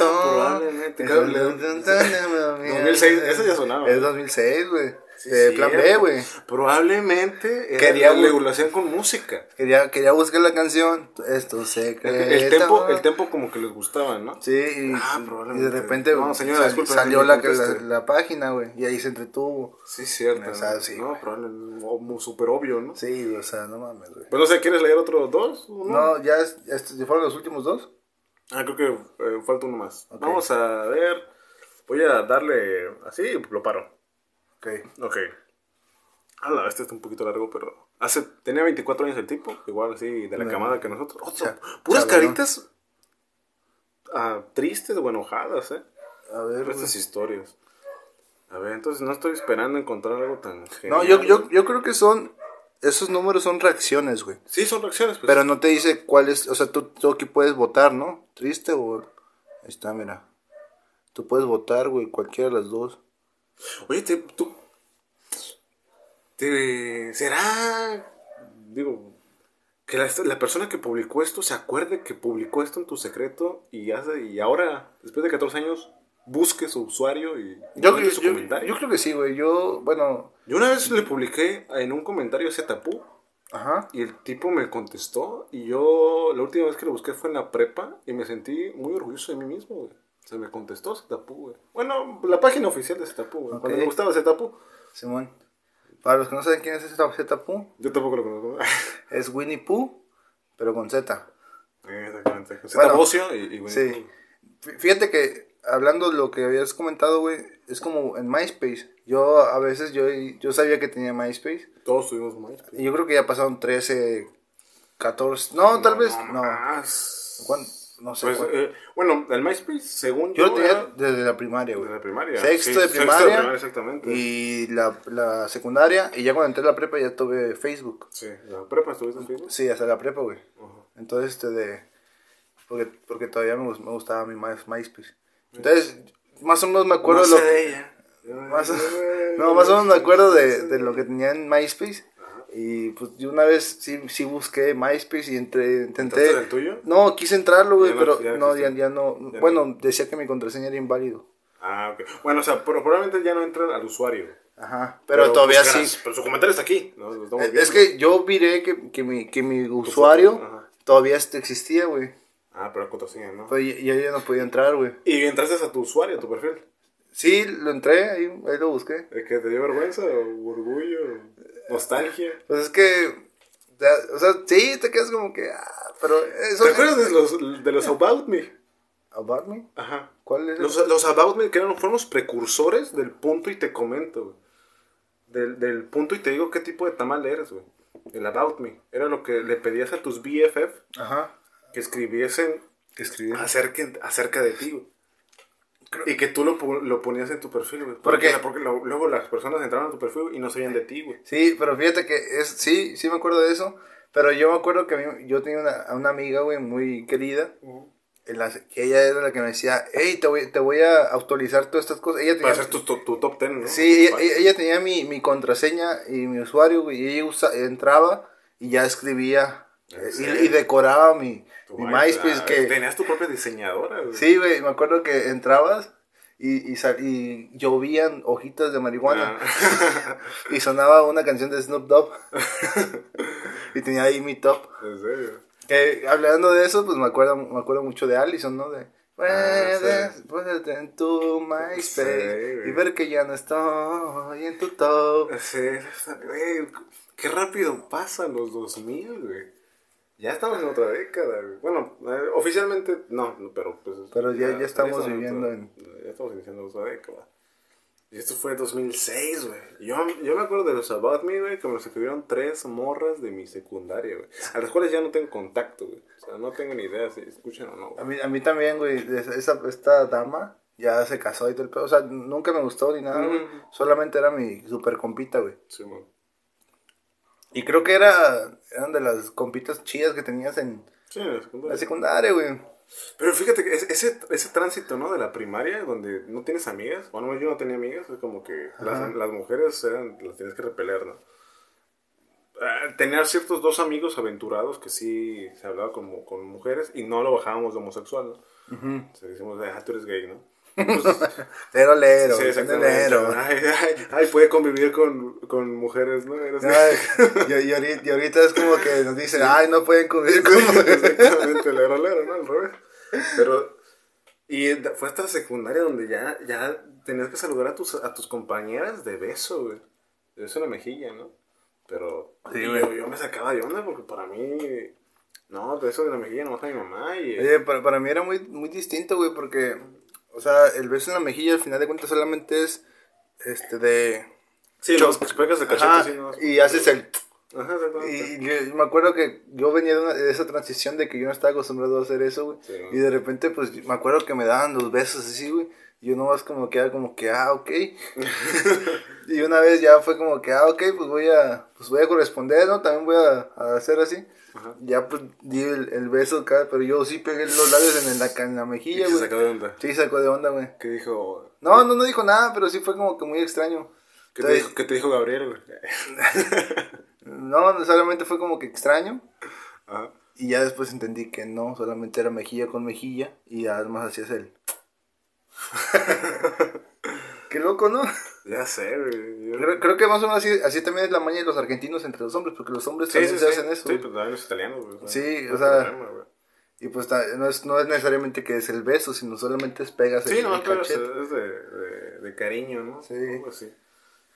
Ah, probablemente, Es claro, el- le- 2006, eso ya sonaba. Es 2006, güey. Sí, de plan B, güey. Probablemente era Quería la regulación con música. Quería, quería buscar la canción. Es tu secreto. El tempo, el tempo como que les gustaba, ¿no? Sí, y, Ah, y de repente No, señora, sal- salió la, la, la página, güey. Y ahí se entretuvo. Sí, cierto. O sea, sí, No, probablemente, súper obvio, ¿no? Sí, o sea, no mames, güey. Pues no sé, ¿quieres leer otros dos? No, ya, ya fueron los últimos dos. Ah, creo que eh, falta uno más. Vamos a ver. Voy a darle así lo paro. Ok. Ok. Ala, este está un poquito largo, pero. Hace, tenía 24 años el tipo, igual así, de la No. camada que nosotros. Oh, Cha- puras chavalón. caritas ah, tristes o enojadas, ¿eh? A ver, estas historias. A ver, entonces no estoy esperando encontrar algo tan No, genial. yo, yo, yo creo que son. Esos números son reacciones, güey. Sí, son reacciones, pues. Pero no te dice cuál es. O sea, tú, tú aquí puedes votar, ¿no? Triste o. Ahí está, mira. Tú puedes votar, güey, cualquiera de las dos. Oye, te, tú. Te, ¿Será. Digo. Que la, la persona que publicó esto se acuerde que publicó esto en tu secreto y hace y ahora, después de 14 años, busque su usuario y Yo, mande yo, su yo, comentario. yo creo que sí, güey. Yo, bueno. Yo una vez le publiqué en un comentario ese tapú Ajá. y el tipo me contestó y yo la última vez que lo busqué fue en la prepa y me sentí muy orgulloso de mí mismo, güey. Se me contestó ese tapú, güey. Bueno, la página oficial de ese tapú, güey. Cuando me gustaba ese tapú, Simón. Para los que no saben quién es ese Zetapu, yo tampoco lo conozco. es Winnie Pooh, pero con Z. Exactamente. Se Bueno, y, y bueno, Sí. Fí- Fíjate que hablando de lo que habías comentado, güey, es como en MySpace. Yo a veces yo, yo sabía que tenía MySpace. Todos tuvimos MySpace. Y yo creo que ya pasaron 13, 14. No, tal vez no. más. ¿Cuán- No sé. Pues, eh, bueno, el MySpace, según yo yo, lo tenía era desde la primaria, de güey. la primaria. Sexto Sí, de primaria. exactamente. Y la, la secundaria. Y ya cuando entré a la prepa ya tuve Facebook. Sí, la prepa estuviste en Facebook. Sí, hasta la prepa, güey. Entonces, este de... Porque, porque todavía me, me gustaba mi My- MySpace. Entonces, más o menos me acuerdo no de lo de ella. Más o- no, más o menos me acuerdo de, de lo que tenía en MySpace. Y pues yo una vez sí, sí busqué MySpace y entré, intenté... ¿Entraste el tuyo? No, quise entrarlo, güey, pero ya no ya, ya no... Ya bueno, decía que mi contraseña era inválido. Ah, ok. Bueno, o sea, pero probablemente ya no entran al usuario. Ajá, pero, todavía buscarás- sí. Pero su comentario está aquí. ¿no? Estamos Es que yo miré que, que, mi, que mi usuario todavía este existía, güey. Ah, pero la contraseña, ¿no? Ya, ya ya no podía entrar, güey. Y entraste a tu usuario, a tu perfil. Sí, lo entré, ahí, ahí lo busqué. ¿Es que te dio vergüenza o orgullo? ¿Nostalgia? Pues es que, o sea, sí, te quedas como que, ah, pero eso... ¿Te acuerdas de los, de los About Me? ¿About me? Ajá. ¿Cuál es? Los, los About Me que eran, fueron los precursores del punto y te comento, güey. Del, del punto y te digo qué tipo de tamal eres, güey. El About Me. Era lo que le pedías a tus BFF Ajá. que escribiesen Que escribí. acerca, acerca de ti, güey. Y que tú lo, lo ponías en tu perfil, güey. ¿Por Porque, qué? porque lo- luego las personas entraban a tu perfil y no sabían de ti, güey. Sí, pero fíjate que es, sí, sí me acuerdo de eso. Pero yo me acuerdo que mí- yo tenía una, una amiga, güey, muy querida. en la- que ella era la que me decía, hey, te voy, te voy a actualizar todas estas cosas. Ella tenía, Para hacer tu, tu, tu top 10, ¿no? sí, ella, ella- tenía mi, mi contraseña y mi usuario, güey, y ella usa- entraba y ya escribía. Y, y decoraba mi, mi. MySpace. Que, Tenías tu propia diseñadora, güey. sí, güey, me acuerdo que entrabas y, y, sal- y llovían hojitas de marihuana Ah. y sonaba una canción de Snoop Dogg y tenía ahí mi top. en serio. Que hablando de eso, pues me acuerdo, me acuerdo mucho de Allison, ¿no? De puedes, sí. puedes en tu MySpace Sí, y ver que ya no estoy en tu top. Sí, güey, qué rápido pasan los 2000, güey. Ya estamos en otra década, güey. Bueno, eh, oficialmente no, no, pero pues... Pero ya- ya estamos en viviendo otra- Ya estamos iniciando otra década. Y esto fue 2006, güey. Yo, yo me acuerdo de los About Me, güey, que me los escribieron tres morras de mi secundaria, güey. A las cuales ya no tengo contacto, güey. O sea, no tengo ni idea si escuchan o no. A mí, a mí también, güey, esa, esta dama ya se casó y todo el pedo. O sea, nunca me gustó ni nada, güey. Solamente era mi super compita, güey. Sí, güey. Y creo que era, eran de las compitas chidas que tenías en Sí, la secundaria. la secundaria, güey. Pero fíjate que es- ese, ese tránsito, ¿no? De la primaria, donde no tienes amigas. Bueno, yo no tenía amigas, es como que las, las mujeres eran, las tienes que repeler, ¿no? Ah, tenía ciertos dos amigos aventurados que sí se hablaba con, con mujeres y no lo bajábamos de homosexual, ¿no? O sea, decimos, ah, tú eres gay, ¿no? Pues, Lero, lero, sí. Ay, ay, ay, puede convivir con, con mujeres, ¿no? Ay, y, y ahorita, y ahorita es como que nos dicen, ay, no pueden convivir con mujeres". Exactamente, lero, lero, ¿no? Al revés. Pero, y fue hasta la secundaria donde ya, ya tenías que saludar a tus, a tus compañeras de beso, güey. De beso en la mejilla, ¿no? Pero Sí, yo, yo me sacaba de onda porque para mí, no, beso de la mejilla nomás a mi mamá y... Oye, para, para mí era muy, muy distinto, güey, porque, o sea, el beso en la mejilla al final de cuentas solamente es, este, de... sí, los pegas de cachete, sí, ¿no? y haces el... Ajá. Y yo me acuerdo que yo venía de, una- de esa transición de que yo no estaba acostumbrado a hacer eso, güey. Sí. Y de repente, pues, me acuerdo que me daban los besos así, güey. Y yo nomás como que era como que, ah, ok. y una vez ya fue como que, ah, ok, pues voy a, pues voy a corresponder, ¿no? También voy a, a hacer así. Ajá. Ya pues di el, el beso acá, pero yo sí pegué los labios en la, en la mejilla, güey. sacó de onda. Sí, sacó de onda, güey. ¿Qué dijo? No, no, no dijo nada, pero sí fue como que muy extraño. ¿Qué te dijo, qué te dijo Gabriel, güey? No, solamente fue como que extraño. Ajá. Y ya después entendí que no, solamente era mejilla con mejilla y además hacías el... Qué loco, ¿no? Ya sé, güey. Creo, creo que más o menos así, así también es la maña de los argentinos entre los hombres, porque los hombres Sí, también sí, se sí. hacen eso. Sí, pues también los italianos, güey. Sí, no o sea, problema. Y pues no es, no es necesariamente que es el beso, sino solamente es pegas Sí, el, no, el pero es, de, de, de cariño, ¿no? Sí. Algo así.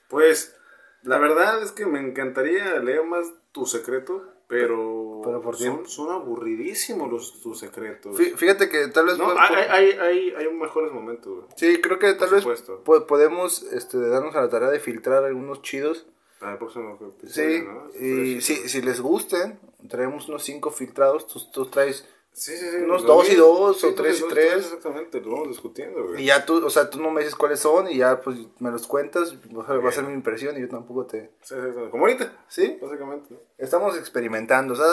Pues, la verdad es que me encantaría leer más tu secreto, pero, Pero por son, son aburridísimos los, tus secretos. Fí- Fíjate que tal vez... No, hay, hay, hay, hay mejores momentos, güey. Sí, creo que tal vez po- podemos este, darnos a la tarea de filtrar algunos chidos. Para el próximo episodio, Sí, ¿no? y si, si les gusten, traemos unos cinco filtrados, tú, tú traes Sí, sí, sí. unos dos y dos, Sí, o tres y tres. Exactamente, lo vamos discutiendo, güey. Y ya tú, o sea, tú no me dices cuáles son y ya pues me los cuentas, va a va a ser mi impresión y yo tampoco te... Sí, sí, sí. Como ahorita, ¿Sí? básicamente. Estamos experimentando, o sea,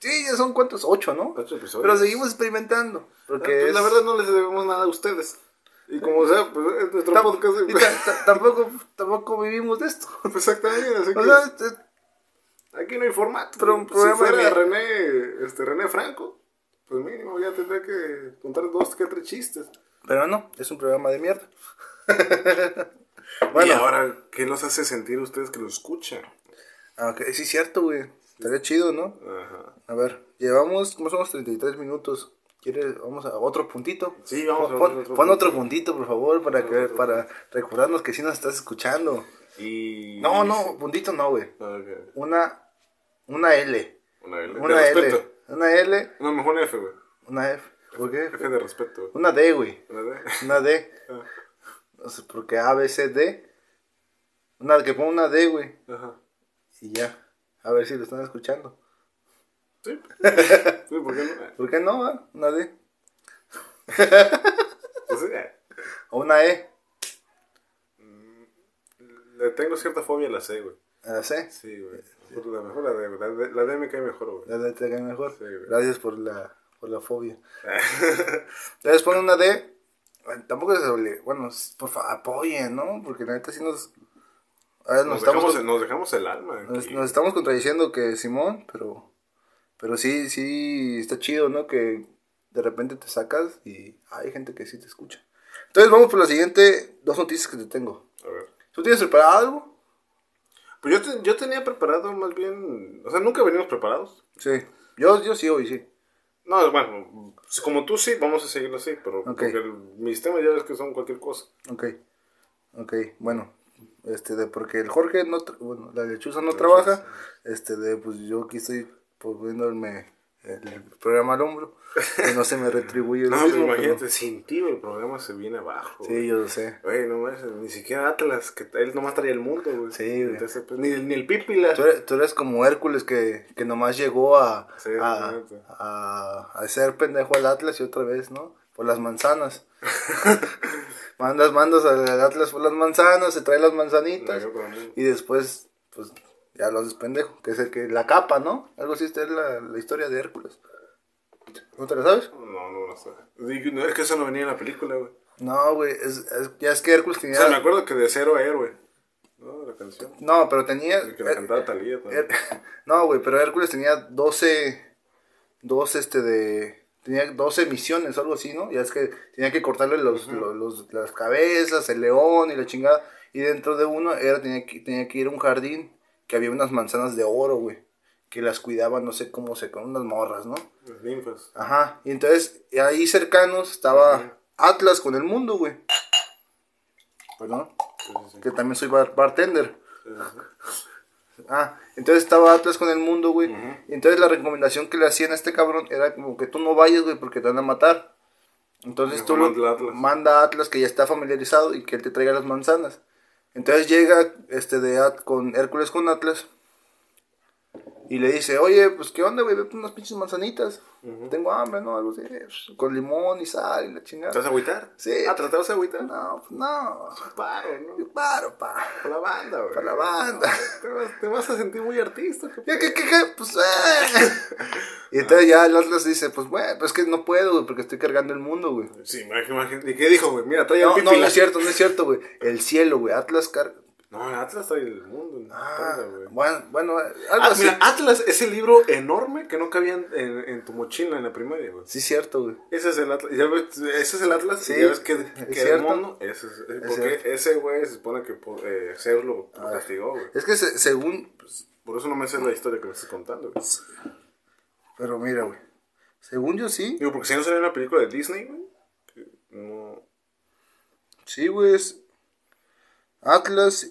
Sí, ya son cuántos, ocho, ¿no? Ocho episodios. Pero seguimos experimentando. Porque Pues, es- La verdad no les debemos nada a ustedes. Y como sea, pues es nuestro podcast. tampoco, tampoco vivimos de esto. Exactamente. Así O que sea, este- aquí no hay formato. Pero un si programa fuera de- René, este, René Franco, pues mínimo ya tendría que contar dos que tres chistes. pero no, es un programa de mierda. Bueno, y ahora, ¿qué los hace sentir ustedes que lo escuchan? Aunque sí es cierto, güey. Estaría chido, ¿no? Ajá. A ver, llevamos más o menos 33 minutos. ¿Quieres? Vamos a otro puntito. Sí, vamos a Pon, otro pon otro puntito, por favor, para que para recordarnos que sí nos estás escuchando. Y... No, no, puntito no, güey. Ah. Una una L. Una L. Una L. Una L, No, mejor una F, güey. una F. ¿Por qué? F de respeto, güey. Una D, güey. Una D. Una D. Ah, No sé, porque A, B, C, D. Una que ponga una D, güey. Ajá. Y ya. A ver si lo están escuchando. Sí. Sí, ¿por qué no? ¿Por qué no? ah? Una D. Pues, eh, O una E. le tengo cierta fobia a la C, güey. A la C. Sí, güey. La mejor la D, güey. La D, la D me cae mejor, güey. La D te cae mejor. Sí, güey. Gracias por la, por la fobia. Entonces pone una D. Bueno, Tampoco se obliga. Bueno, por favor, apoyen, ¿no? Porque la neta sí nos. A ver, nos, Nos, estamos, dejamos, nos dejamos el alma. nos, nos estamos contradiciendo que Simón, pero. Pero sí, sí, está chido, ¿no? Que de repente te sacas y hay gente que sí te escucha. Entonces vamos por la siguiente dos noticias que te tengo. A ver. ¿Tú tienes preparado algo? Pues yo, te- yo tenía preparado más bien... O sea, nunca venimos preparados. Sí. Yo, yo sí, hoy sí. No, bueno, como tú sí, vamos a seguirlo así, pero porque el- mis temas ya ves que son cualquier cosa. Ok. Ok, bueno. Este, de porque el Jorge no, bueno, la lechuza no trabaja. Este, de pues yo aquí estoy poniéndome el programa al hombro. Que no se me retribuye lo No, pues mismo, imagínate, pero- sin ti el programa se viene abajo. Sí, yo lo sé. Güey, no más, ni siquiera Atlas, que él nomás traía el mundo, güey. Sí, güey. Entonces, pues, ni, ni el Pípila. Tú eres, tú eres como Hércules que, que nomás llegó a, Sí, a, a, a hacer pendejo al Atlas y otra vez, ¿no? Por las manzanas. mandas, mandas al Atlas por las manzanas, se trae las manzanitas. La. Y después, pues, ya lo haces pendejo. Que es el que, la capa, ¿no? Algo así, esta es la, la historia de Hércules. ¿No te la sabes? No, no, no sé. Digo, no, es que eso no venía en la película, güey. No, güey, es, es- ya es que Hércules O tenía... sea, me acuerdo que de cero a héroe. ¿No? La canción. No, pero tenía... Que la cantaba Talía también. No, güey, pero Hércules tenía 12, 12, este, de... Tenía 12 misiones o algo así, ¿no? Ya es que tenía que cortarle los, los- los- las cabezas, el león y la chingada. Y dentro de uno era, tenía, que, tenía que ir a un jardín que había unas manzanas de oro, güey. Que las cuidaban, no sé cómo se... con unas morras, ¿no? Las ninfas. Ajá. Y entonces, ahí cercanos estaba Atlas con el mundo, güey. Perdón. Sí, sí, sí. Que también soy bar- bartender. Sí. Ah, entonces estaba Atlas con el mundo, güey. Y entonces la recomendación que le hacían a este cabrón era como que tú no vayas, güey, porque te van a matar. Entonces tú lo- manda a Atlas que ya está familiarizado y que él te traiga las manzanas. Entonces llega este de con Hércules con Atlas y le dice, oye, pues qué onda, güey, ve unas pinches manzanitas. Tengo hambre, ¿no? Algo así, pues, con limón y sal y la ¿Te chingada. vas a agüitar? Sí. Ah, ¿te vas a agüitar? No, pues no. Paro, ¿no? Paro, pa. Para la banda, güey. Para la banda. Te vas, te vas a sentir muy artista. ¿qué ¿Qué, qué, qué? Pues, eh. Y entonces ya el Atlas dice, pues, bueno, pues es que no puedo, güey, porque estoy cargando el mundo, güey. Sí, imagínate. ¿Y qué dijo, güey? Mira, trae el No, no, no es cierto, no es cierto, güey. El cielo, güey. Atlas car... No, Atlas trae el mundo. en Ah, bueno, bueno, algo Ah, así. mira, Atlas es el libro enorme que no cabía en, en- en tu mochila en la primaria, güey. Sí, cierto, güey. Ese es el Atlas. ¿Ya ves? Ese es el Atlas. Sí, ¿Ya ves que, el mono? Ese es, eh, porque cierto. ese güey se supone que por, eh, Zeus lo, castigó, güey. Es que se- según... pues, Por eso no me sé la historia que me estás contando, güey. pero mira, güey. Según yo sí. Digo, porque si no sale una película de Disney, güey. No. Sí, güey, es... Atlas...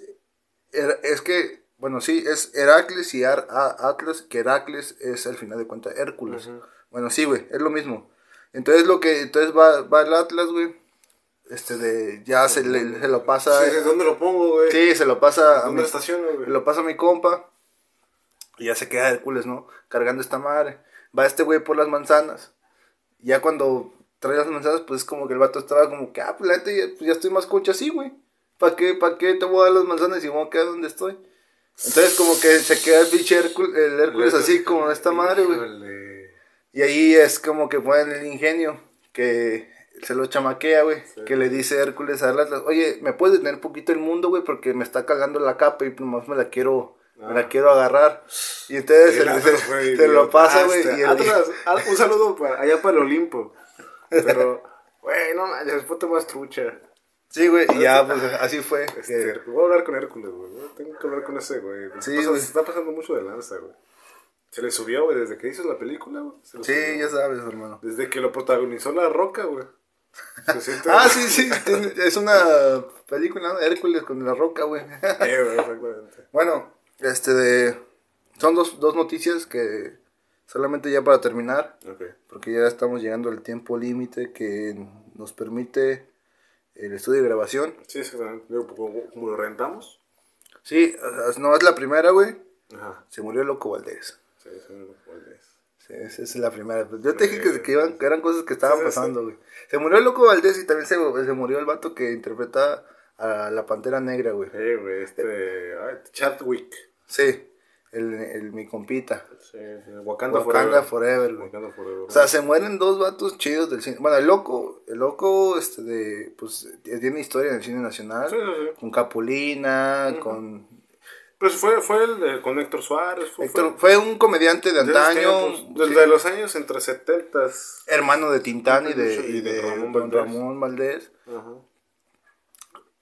Es que, bueno, sí, es Heracles y Ar- a- Atlas, que Heracles es al final de cuentas Hércules. Bueno, sí, güey, es lo mismo. Entonces lo que, entonces va, va el Atlas, güey. Este de, ya se, le, se lo pasa. Sí, ¿Dónde lo pongo, güey? Sí, se lo pasa a ¿Dónde mi, lo estaciono, güey? lo pasa a mi compa. Y ya se queda Hércules, ¿no? Cargando esta madre. Va este güey por las manzanas. Ya cuando trae las manzanas, pues es como que el vato estaba como que, ah, pues ya, pues ya estoy más concha así, güey. ¿Para qué, ¿Para qué te voy a dar las manzanas y me voy a quedar donde estoy? Entonces como que se queda el pinche Hércules, el Hércules así como esta madre, güey. Y ahí es como que ponen el ingenio, que se lo chamaquea, güey. Que le dice Hércules a Atlas, oye, ¿me puedes detener un poquito el mundo, güey? Porque me está cagando la capa y nomás me la quiero, me la quiero agarrar. Y entonces El se, Atlas se- lo pasa, Ah, güey. este, ah, un saludo para, allá para el Olimpo. Pero, güey, no manches, puta más trucha. Sí, güey, y ya, pues así fue. que- Este, voy a hablar con Hércules, güey. Tengo que hablar con ese, güey. Sí, güey. Se está pasando mucho de lanza, güey. Se le subió, güey, desde que hizo la película, güey. Sí, subió. ya sabes, hermano. Desde que lo protagonizó La Roca, güey. Se siente... Ah, sí, sí, es una película, ¿no? Hércules con la roca, güey. Eh, güey, exactamente. bueno, este de... Son dos, dos noticias que solamente ya para terminar, Ok. porque ya estamos llegando al tiempo límite que nos permite el estudio de grabación. Sí, exactamente. Digo, como, lo rentamos. Sí, no es la primera, güey. Ajá. Se murió el loco Valdés. Sí, sí, ¿cuál es? Sí, esa es la primera. Yo te dije que, que iban, que eran cosas que estaban Sí, sí, sí. pasando, güey. Se murió el loco Valdés y también se, se murió el vato que interpreta a la Pantera Negra, güey. Eh, güey, este... Chadwick. Sí, el, el, mi compita. Sí, sí. Wakanda, Wakanda Forever. Forever, güey. Wakanda Forever. O sea, se mueren dos vatos chidos del cine. Bueno, el loco, el loco, este, de, pues, tiene historia en el cine nacional. Sí. Con Capulina, con... Pues fue, fue el de, con Héctor Suárez. Fue, Héctor, fue un comediante de fue de antaño, Desde los años entre 70 hermano de Tintán y de, Y de de Ramón Valdés. Ramón Valdés.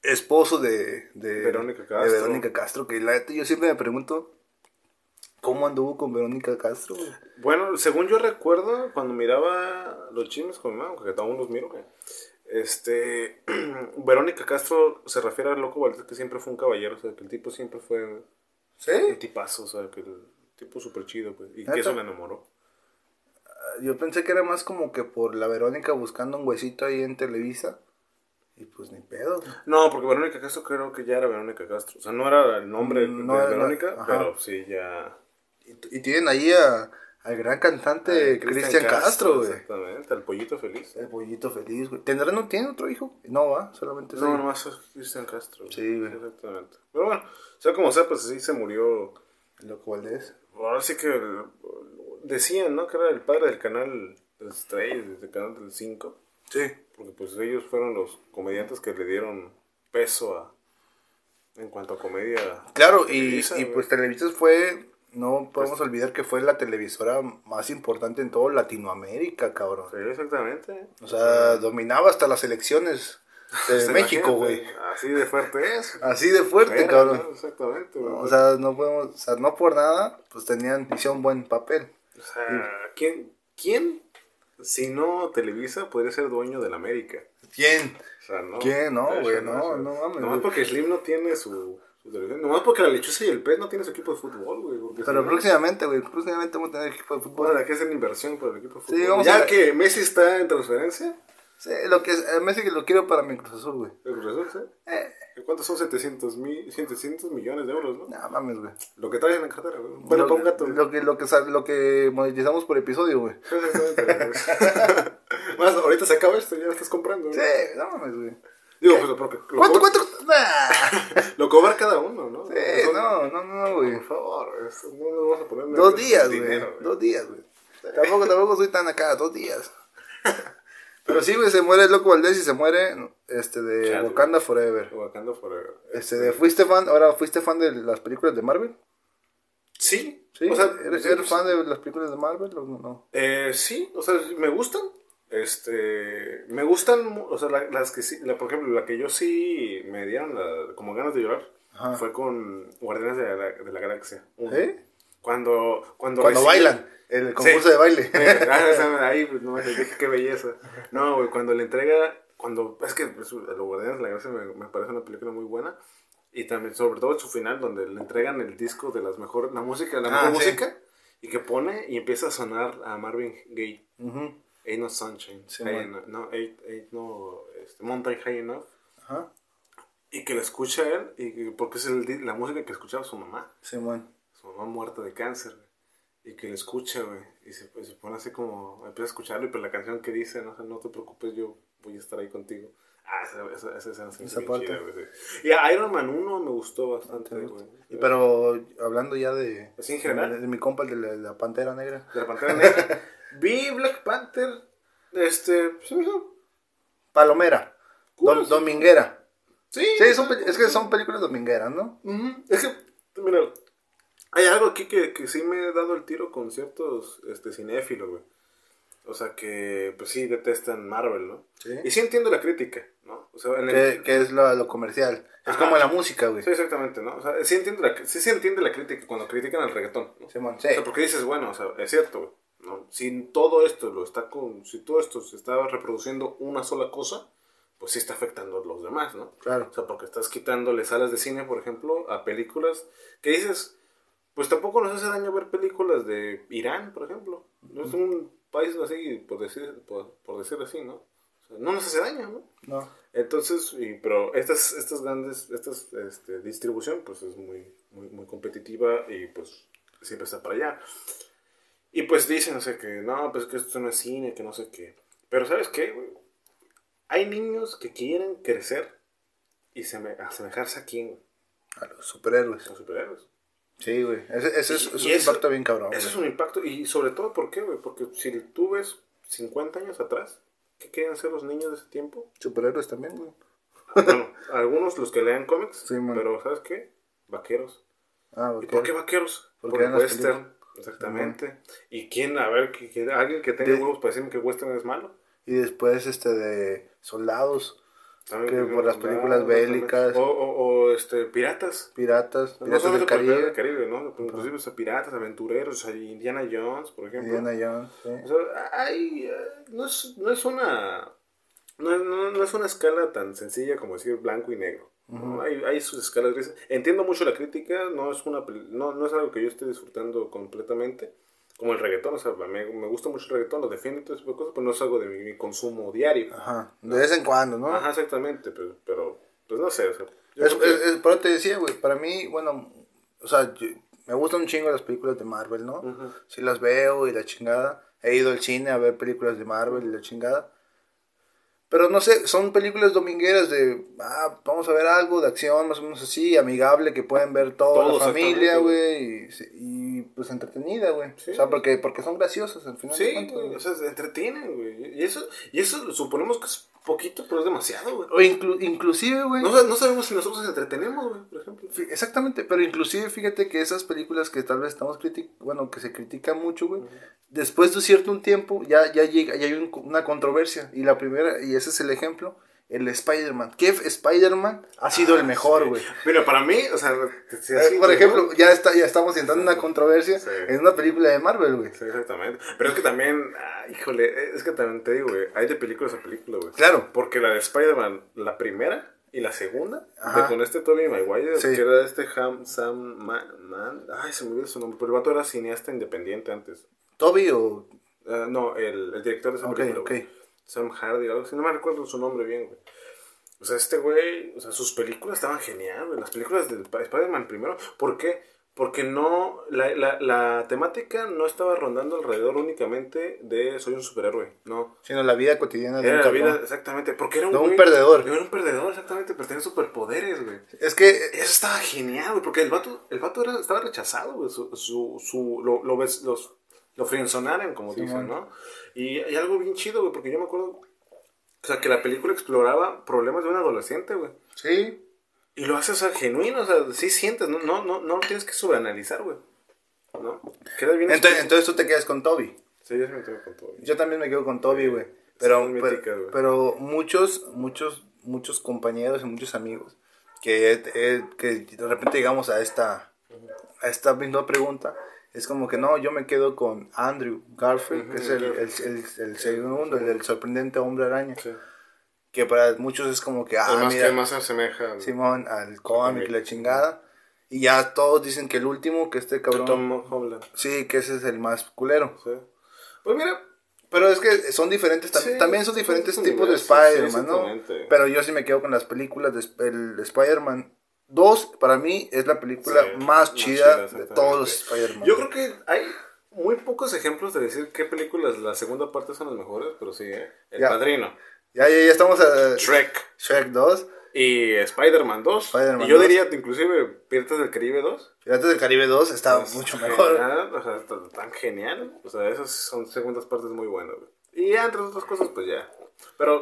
Esposo de, de, Verónica de Castro. Verónica Castro, que la yo siempre me pregunto cómo anduvo con Verónica Castro. güey? Bueno, según yo recuerdo, cuando miraba los chismes con mi mamá, que aún los miro, güey, este, Verónica Castro se refiere al loco Valdés que siempre fue un caballero, o sea, que el tipo siempre fue un ¿Sí? tipazo, o sea, que el tipo súper chido, pues, y ¿Neta? que eso me enamoró. Yo pensé que era más como que por la Verónica buscando un huesito ahí en Televisa. Y pues ni pedo. No, porque Verónica Castro creo que ya era Verónica Castro, o sea, no era el nombre no de Verónica, pero sí ya... Y, y tienen ahí a, al gran cantante Cristian Castro, güey. Exactamente, al pollito feliz. El pollito feliz, güey. ¿Tendrá, no tiene otro hijo? No, va, solamente No, nomás es Cristian Castro. Sí, güey. Exactamente. Pero bueno, sea como sea, pues sí se murió. Loco Valdés. Ahora sí que decían, ¿no? Que era el padre del canal del 3, del canal del 5. Sí. Porque pues ellos fueron los comediantes que le dieron peso a... En cuanto a comedia. Claro, y, pues Televisa fue, no podemos olvidar que fue la televisora más importante en todo Latinoamérica, cabrón. Sí, exactamente. O sea, dominaba hasta las elecciones de Pues, México, güey. Así de fuerte es. Así de fuerte, Era, cabrón. ¿no? Exactamente. güey. O sea, no podemos, o sea, no por nada, pues tenían, hicieron buen papel. O sea, ¿quién, ¿quién, si no Televisa, podría ser dueño de la América? ¿Quién? O sea, no. ¿Quién? No, güey, no, o sea, no mames, Nomás porque Slim no tiene su. Nomás porque la lechuza y el pez no tienen su equipo de fútbol, güey. Pero próximamente, güey, próximamente vamos a tener equipo de fútbol. Bueno, que hacer inversión para el equipo de fútbol. Sí, vamos ya a- que Messi está en transferencia, Sí, lo que es, a Messi que lo quiero para mi Cruz Azul, güey. el Cruz Azul, ¿sí? Eh, ¿Cuántos son 700, mil, 700 millones de euros, no? no mames, güey. Lo que traes en la cartera, güey. Bueno, para un gato. lo que, lo que, lo que monetizamos por episodio, güey. Exactamente. Más, ahorita se acaba esto, ya lo estás comprando. ¿no? Sí, no mames, güey. Digo, pues, porque lo, ¿Cuánto, cobra, cuánto? Nah. lo cobra cada uno, ¿no? Sí, no, no, no, güey. Por favor, eso no nos vamos a poner Dos días, güey. Dos días, güey. Tampoco, tampoco soy tan acá, dos días. Pero sí, güey, se muere el loco Valdés y se muere este de. Wakanda Forever. Wakanda Forever. Este de, ¿fuiste fan, ahora fuiste fan de las películas de Marvel? Sí, Sí, o sea, ¿eres, sí, eres sí. fan de las películas de Marvel o no? Eh, sí, o sea, me gustan. Este, me gustan, o sea, la- las que sí, la, por ejemplo, la que yo sí me dieron la- como ganas de llorar Ajá. fue con Guardianes de la, de la Galaxia. ¿Eh? Cuando, cuando, Cuando bailan, el concurso Sí. de baile. Eh, ah, ahí, pues, no qué belleza. No, güey, cuando le entrega, cuando, es que pues, Los Guardianes de la Galaxia me, me parece una película muy buena. Y también, sobre todo en su final, donde le entregan el disco de las mejores, la música, la Ah, mejor sí. música, y que pone y empieza a sonar a Marvin Gaye. Ujú, Ain't no sunshine. Sí, high no, ain't, ain't no este, mountain high enough. Ajá, Y que lo escucha él, y que- porque es el la música que escuchaba su mamá. Simón. Su mamá muerta de cáncer. Y que lo escucha, güey. Y se, pues, se pone así como, empieza a escucharlo, y pues la canción que dice, no, sé, no te preocupes, yo voy a estar ahí contigo. Ah, esa, esa, esa sí Esa bien parte. chida, sí. Y a Iron Man 1 me gustó bastante, güey. Pero hablando ya de, Así en general. de, de mi compa, el de la, de la Pantera Negra. De la Pantera Negra. Vi Black Panther, este, se me hizo... Palomera. Cool. Dom- dominguera. Sí, Sí, son pe- es que son películas domingueras, ¿no? Ujú. Es que, mira, hay algo aquí que, que sí me he dado el tiro con ciertos este, cinéfilos, güey. O sea, que pues sí detestan Marvel, ¿no? Sí. Y sí entiendo la crítica, ¿no? O sea, en el- Que, que es lo, lo comercial. Es Ajá. como la música, güey. Sí, exactamente, ¿no? O sea, sí, entiendo la, sí se entiende la crítica cuando critican al reggaetón, ¿no? Simón, sí. O sea, porque dices, bueno, o sea, es cierto, güey. ¿No? Si todo esto lo está con, si todo esto se está reproduciendo una sola cosa, pues sí está afectando a los demás, ¿no? Claro. O sea, porque estás quitándole salas de cine, por ejemplo, a películas que dices, pues tampoco nos hace daño ver películas de Irán, por ejemplo. No es un país así, por decir, por, por decir así, ¿no? O sea, no nos hace daño, ¿no? No. Entonces, y, pero estas, estas grandes, estas este, distribución, pues es muy, muy, muy competitiva y pues siempre está para allá. Y pues dicen, o sea, que no, pues que esto no es cine, que no sé qué. Pero ¿sabes qué, güey? Hay niños que quieren crecer y seme- asemejarse a quién, güey? A los superhéroes. a los superhéroes. Sí, güey. Ese, ese es, Y- es y un eso- impacto bien cabrón. Eso es un impacto y sobre todo, ¿por qué, güey? Porque si tú ves 50 años atrás, ¿qué quieren ser los niños de ese tiempo? Superhéroes también, güey. Bueno, algunos los que lean cómics, Sí, pero ¿sabes qué? Vaqueros. Ah, ¿Y por qué vaqueros? Porque Por el western. Exactamente. ¿Y quién, a ver, que, que- alguien que tenga De- huevos para decirme que western es malo? Y después, este, de soldados, También Que por las películas bélicas. O, o, o, este, piratas. piratas, No piratas solamente del por Piratas del Caribe, Caribe, ¿no? Inclusive o sea, piratas, aventureros, o sea, Indiana Jones, por ejemplo. Indiana Jones, sí. O sea, hay, eh, no, es, no es una no, no- no es una escala tan sencilla como decir blanco y negro. ¿No? hay, hay sus escalas grises. Entiendo mucho la crítica, no es, una, no, no es algo que yo esté disfrutando completamente. Como el reggaetón, o sea, me, me gusta mucho el reggaetón, lo defiendo y todo ese tipo de cosas, pero no es algo de mi, mi consumo diario. Ajá, de vez en cuando, ¿no? Ajá, exactamente, pero, pero pues no sé, o sea, Es, que- es- es- por eso te decía, güey, para mí, bueno, o sea, yo- me gustan un chingo las películas de Marvel, ¿no? Ujú. Sí las veo y la chingada. He ido al cine a ver películas de Marvel y la chingada. Pero no sé, son películas domingueras de, ah, vamos a ver algo de acción, más o menos así, amigable, que pueden ver toda la familia, güey, y, pues entretenida, güey. Sí. O sea, porque, porque son graciosas al final. de Sí, cuentas, güey, güey. o sea, se entretienen, güey. Y eso, y eso suponemos que es poquito, pero es demasiado, güey. O inclu- inclusive, güey. No, no sabemos si nosotros nos entretenemos, güey, por ejemplo. Exactamente, pero inclusive fíjate que esas películas que tal vez estamos criticando, bueno, que se critican mucho, güey, después de cierto un tiempo ya, ya llega, ya hay un- una controversia. Y la primera, y ese es el ejemplo, el Spider-Man. ¿Qué Spider-Man ha sido el mejor, Sí. güey? Mira, para mí, o sea, si Eh, así, Por ejemplo, ya está, ya estamos entrando en una controversia Sí. en una película de Marvel, güey. Sí, exactamente. Pero es que también, ah, híjole, es que también te digo, güey, hay de películas a películas, güey. Claro. Porque la de Spider-Man, la primera y la segunda, de con este Tobey Maguire, Sí. que era este Ham, Sam Man, Man- ay, se me olvidó su nombre, pero el vato era cineasta independiente antes. Toby o... Ah, no, el, el director de esa Ok, película, ok. Sam Hardy, algo así, no me recuerdo su nombre bien, güey. O sea, este güey, o sea, sus películas estaban geniales, güey. Las películas de Sp- Spider-Man primero. ¿Por qué? Porque no, la, la, la temática no estaba rondando alrededor únicamente de soy un superhéroe, no. Sino la vida cotidiana de Era un la vida, exactamente, porque era un, un güey- perdedor. Era un perdedor, exactamente, pero tenía superpoderes, güey. Es que... Eso estaba genial, güey, porque el vato, el vato era, estaba rechazado, güey. Su, su, su, lo, lo, ves- los, lo friendzonaron, como Sí, dicen. ¿no? Y hay algo bien chido, güey, porque yo me acuerdo, o sea, que la película exploraba problemas de un adolescente, güey. Sí. Y lo hace, o sea, genuino, o sea, sí sientes, no, no, no, no lo tienes que sobreanalizar, güey. ¿No? Bien Entonces, entonces tú te quedas con Toby. Sí, yo sí me tengo con todo. Yo también me quedo con Toby, güey. Pero, muy pero, pero muchos, muchos, muchos compañeros y muchos amigos que, eh, que de repente llegamos a esta, a esta misma pregunta, es como que no, yo me quedo con Andrew Garfield, que es el, el, el- el segundo, el del sorprendente hombre araña, Sí. que para muchos es como que, ah, Además mira, que más se asemeja al Simón, al cómic, la chingada. Y ya todos dicen que el último, que este cabrón, Tom Holland. sí, que ese es el más culero. Sí. Pues mira, Pero es que son diferentes, tam- Sí, también son diferentes tipos de Spider-Man, ¿no? Pero yo sí me quedo con las películas de el Spider-Man 2, para mí es la película Sí, más más chida chida, de todos los Spider-Man. Yo creo que hay muy pocos ejemplos de decir qué películas la segunda parte son las mejores, pero sí, ¿eh? El Ya. Padrino. Ya, ya, ya estamos a Shrek Shrek 2. y Spider-Man 2. Spider-Man y yo 2. diría, inclusive, Piratas del Caribe 2. Piratas del Caribe 2 está Es mucho mejor. genial, o sea, está tan genial. O sea, esas son segundas partes muy buenas. Y ya, entre otras cosas, pues ya. Pero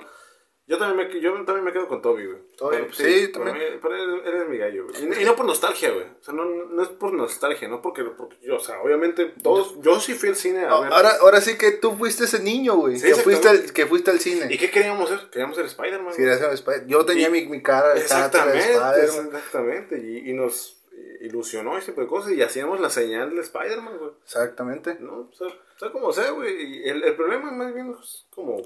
yo también me, yo también me quedo con Toby, güey. Toby, Pero, sí, para también. mí- él, él es mi gallo, güey. Y, no- y no por nostalgia, güey. O sea, no, no es por nostalgia, no porque, porque yo, o sea, obviamente, todos, yo sí fui al cine a No, ver. ahora, ahora sí que tú fuiste ese niño, güey. Sí, que, fuiste al, exactamente. que fuiste al cine. ¿Y qué queríamos ser? Queríamos ser Spider-Man. Sí, güey. gracias a Spider- Yo tenía Y- mi, mi cara de carátula de Exactamente, Spider-Man. exactamente. Y, y nos ilusionó ese tipo de cosas y hacíamos la señal de Spider-Man, güey. Exactamente. ¿no? O sea, o sea, como sea, güey. y El, el problema más bien es como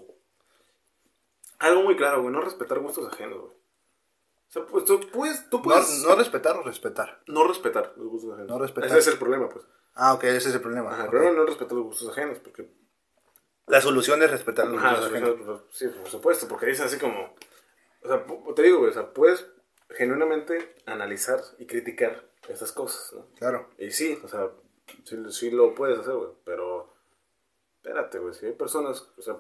algo muy claro, güey, no respetar gustos ajenos, güey. O sea, pues tú puedes, tú No, puedes no respetar o respetar. no respetar los gustos ajenos. No respetar. Ese es el problema, pues. Ah, ok, ese es el problema. Ajá, el ok. problema no es respetar los gustos ajenos, porque... La solución es respetar los Ajá, gustos ajenos. sea, sí, por supuesto, porque dicen así como... O sea, te digo, güey, o sea, puedes genuinamente analizar y criticar estas cosas, ¿no? Claro. Y sí, o sea, sí, sí lo puedes hacer, güey, pero espérate, güey, si hay personas, o sea,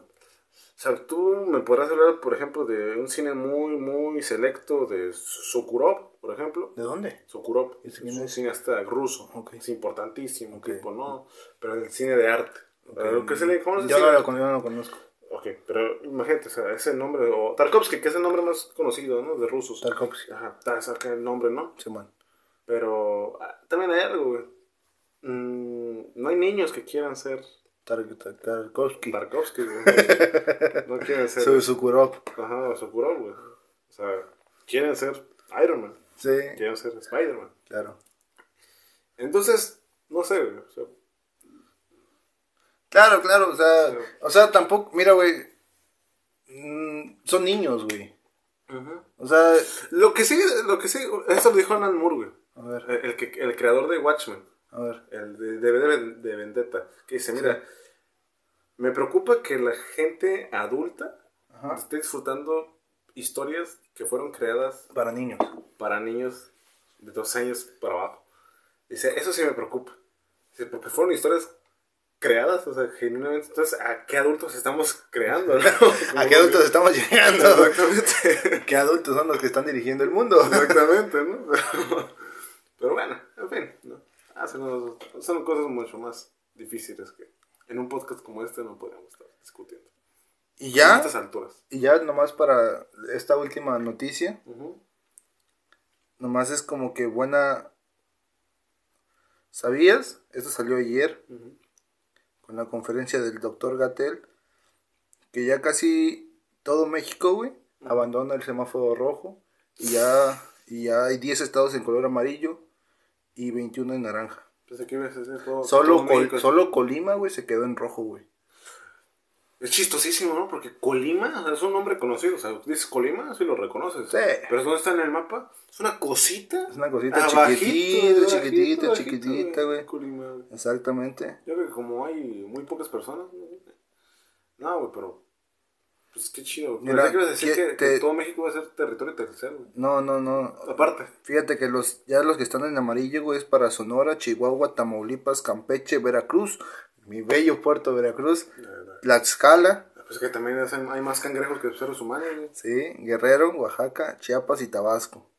o sea, tú me podrás hablar, por ejemplo, de un cine muy, muy selecto de Sokurov, por ejemplo. ¿De dónde? Sokurov ¿Ese es un cineasta ruso, Ok. es importantísimo, Ok. tipo, ¿no? Pero el cine de arte. Pero ¿Qué se le conoce? Yo no lo, yo no lo conozco. Ok, pero imagínate, o sea, ese nombre, o Tarkovsky, que es el nombre más conocido, ¿no? De rusos. Tarkovsky. Ajá, ta- saca el nombre, ¿no? Simón. Pero ah, también hay algo, güey. Mm, no hay niños que quieran ser Tarkovsky. Tarkovsky, güey. No quieren ser. Su, Sukurov. Ajá, Sokurov, güey. O sea, quieren ser Iron Man. Sí, Quieren ser Spider-Man. claro. Entonces, no sé, güey. O sea, Claro, claro, o sea, Sí. o sea, tampoco, mira, güey, mm, son niños, güey. O sea, lo que sí, lo que sí, eso lo dijo Alan Moore, güey. a ver, El, el el creador de Watchmen. A ver. El de, de, de- de Vendetta. Que dice, mira, me preocupa que la gente adulta Ajá. esté disfrutando historias que fueron creadas Para niños. para niños de dos años para abajo. Dice, eso sí me preocupa. Dice, porque fueron historias creadas, o sea, genuinamente. Entonces, ¿a qué adultos estamos creando? no? ¿A qué adultos estamos llegando? Exactamente. ¿Qué adultos son los que están dirigiendo el mundo? Exactamente, ¿no? Pero, pero bueno, en fin, ¿no? Ah, son, son cosas mucho más difíciles que en un podcast como este no podríamos estar discutiendo. Y A ya, estas alturas. y ya nomás para esta última noticia, nomás es como que buena... ¿Sabías? Esto salió ayer con la conferencia del doctor Gatel, que ya casi todo México, güey, abandona el semáforo rojo y ya, y ya hay 10 estados en color amarillo y 21 en naranja. Pensé que ibas a decir todo. Solo, todo Col- México. solo Colima, güey, se quedó en rojo, güey. Es chistosísimo, ¿no? Porque Colima o sea, es un nombre conocido. O sea, dices Colima, sí lo reconoces. Sí. Pero ¿dónde está en el mapa? Es una cosita. Es una cosita abajito, chiquitita, abajito, chiquitita, abajito, chiquitita, güey. Colima, güey. Exactamente. Yo creo que como hay muy pocas personas. ¿no? No, güey, pero. Pues qué chido. Mira, Pensé que decir que que, que te- todo México va a ser territorio tercero, güey. No, no, no. Aparte. Fíjate que los ya los que están en amarillo, güey, es para Sonora, Chihuahua, Tamaulipas, Campeche, Veracruz, mi bello puerto Veracruz, Tlaxcala, Pues que también hay más cangrejos que seres humanos, güey. Sí, Guerrero, Oaxaca, Chiapas y Tabasco.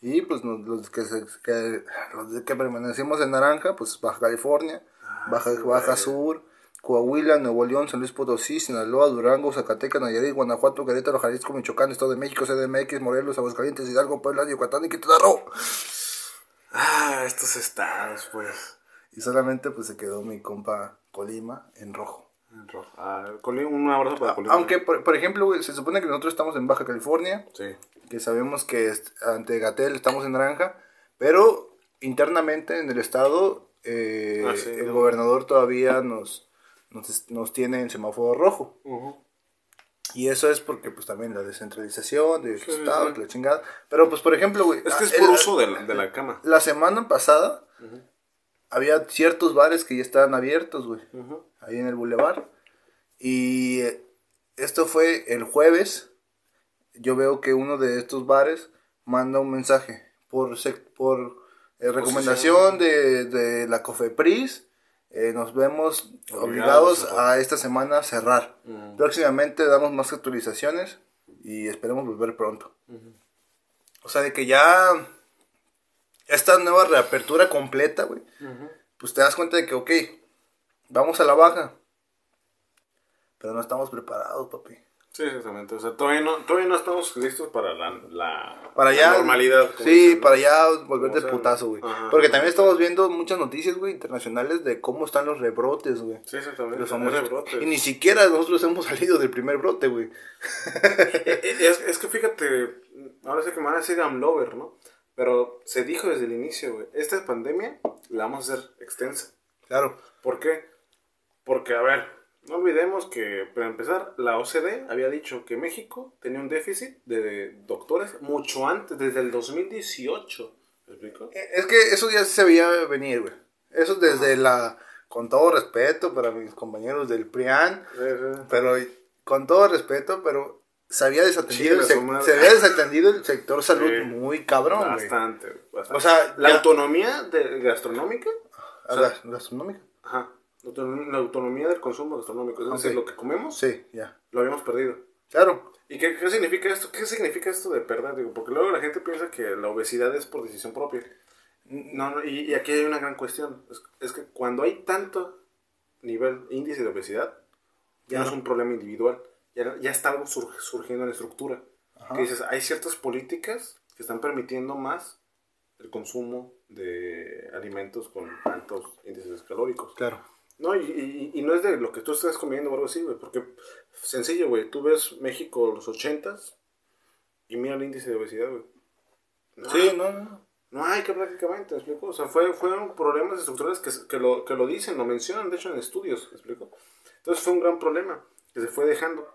Y pues los que, se- que- los que permanecemos en naranja, pues Baja California, Baja, Ah, sí, Baja güey. Sur, Coahuila, Nuevo León, San Luis Potosí, Sinaloa, Durango, Zacatecas, Nayarit, Guanajuato, Querétaro, Jalisco, Michoacán, Estado de México, CDMX, Morelos, Aguascalientes, Hidalgo, Puebla, Yucatán y Quintana Roo. Ah, estos estados, pues. Y solamente pues se quedó mi compa Colima en rojo. En rojo. Ah, Colima, un abrazo para Colima. Aunque, por, por ejemplo, güey, se supone que nosotros estamos en Baja California, Sí. que sabemos que ante Gatel estamos en naranja, pero internamente en el estado eh, Ah, sí, el no. gobernador todavía nos, nos, nos tiene en semáforo rojo. Y eso es porque pues también la descentralización del Sí, estado, sí. la chingada. Pero pues por ejemplo, güey, Es que es ah, por el- uso de la, de la cama. la semana pasada había ciertos bares que ya estaban abiertos, güey, ahí en el bulevar. Y esto fue el jueves. Yo veo que uno de estos bares manda un mensaje por, por eh, recomendación de, de la COFEPRIS eh, nos vemos Obligados obligados a a esta semana cerrar. Mm. Próximamente damos más actualizaciones y esperemos volver pronto. O sea, de que ya esta nueva reapertura completa, güey, pues te das cuenta de que, ok, vamos a la baja. Pero no estamos preparados, papi. Sí, exactamente. O sea, todavía no, todavía no estamos listos para la, la, Para la ya. normalidad. Sí, para ya volver de sea, putazo, güey. ajá. Porque también estamos viendo muchas noticias, güey, internacionales de cómo están los rebrotes, güey. Sí, exactamente. Los famosos- brote. Y ni siquiera nosotros hemos salido del primer brote, güey. Eh, eh, Es, es que fíjate, ahora sé que me van a decir I'm lover, ¿no? Pero se dijo desde el inicio, güey, esta pandemia la vamos a hacer extensa. Claro. ¿Por qué? Porque, a ver, no olvidemos que, para empezar, la OCDE había dicho que México tenía un déficit de doctores mucho antes, desde el 2018. ¿Me explico? Es que eso ya se veía venir, güey. Eso desde la... Con todo respeto para mis compañeros del PRIAN, Sí, sí. pero con todo respeto, pero se había desatendido, el, madre. se había desatendido el sector salud muy cabrón. Bastante, bastante. O sea, la ya- autonomía de, gastronómica, Ah, gas- gastronómica. ajá, la autonom- la autonomía del consumo gastronómico, es decir, lo que comemos, Sí, ya. lo habíamos perdido. Claro. ¿Y qué, qué significa esto? ¿Qué significa esto de perder? Digo, porque luego la gente piensa que la obesidad es por decisión propia. No, no, y, y aquí hay una gran cuestión. Es, es que cuando hay tanto nivel, índice de obesidad, ya no es un problema individual. Ya, ya está algo sur- surgiendo en la estructura. Que dices, hay ciertas políticas que están permitiendo más el consumo de alimentos con altos índices calóricos. Claro. No, y, y- y no es de lo que tú estás comiendo o algo así, güey. Porque, sencillo, güey. Tú ves México los ochentas y mira el índice de obesidad, güey. No, Sí, no, no. No hay que prácticamente, ¿me explico? O sea, fue, fueron problemas estructurales que, que, lo, que lo dicen, lo mencionan, de hecho, en estudios, ¿me explico? Entonces fue un gran problema que se fue dejando.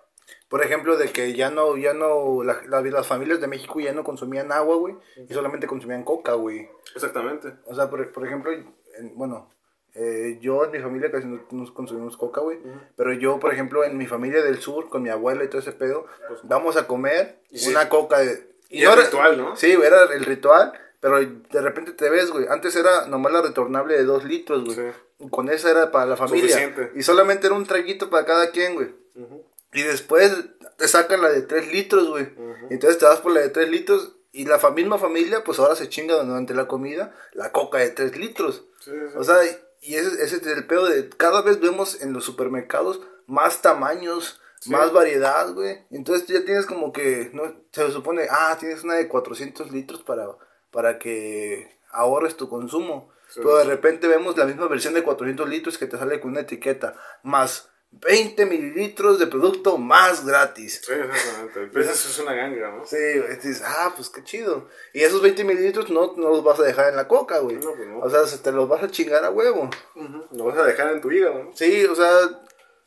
Por ejemplo, de que ya no, ya no, la- la- las familias de México ya no consumían agua, güey, y solamente consumían coca, güey. Exactamente. O sea, por, por ejemplo, en- bueno, eh, yo en mi familia casi no, no consumimos coca, güey. Pero yo, por ejemplo, en mi familia del sur, con mi abuela y todo ese pedo, vamos a comer Y sí. una coca. De, Y el ritual, ¿no? Sí, era el ritual, pero de repente te ves, güey. Antes era nomás la retornable de dos litros, güey. Sí. Y Con esa era para la familia. Suficiente. Y solamente era un traguito para cada quien, güey. Y después te sacan la de 3 litros, güey. Y Entonces te vas por la de 3 litros. Y la misma familia, pues ahora se chinga durante la comida la coca de 3 litros. Sí, sí. O sea, y ese, ese es el pedo de. Cada vez vemos en los supermercados más tamaños, más variedad, güey. Entonces ya tienes como que. no Se supone, ah, tienes una de 400 litros para, para que ahorres tu consumo. Sí. Pero de repente vemos la misma versión de 400 litros que te sale con una etiqueta. Más 20 mililitros de producto más gratis. Sí, exactamente. Pues eso es una ganga, ¿no? Sí, güey, dices, ah, pues qué chido. Y esos 20 mililitros no, no los vas a dejar en la coca, güey. No, pues no. O sea, se te los vas a chingar a huevo. Ujú. Lo vas a dejar en tu hígado, ¿no? Sí, o sea,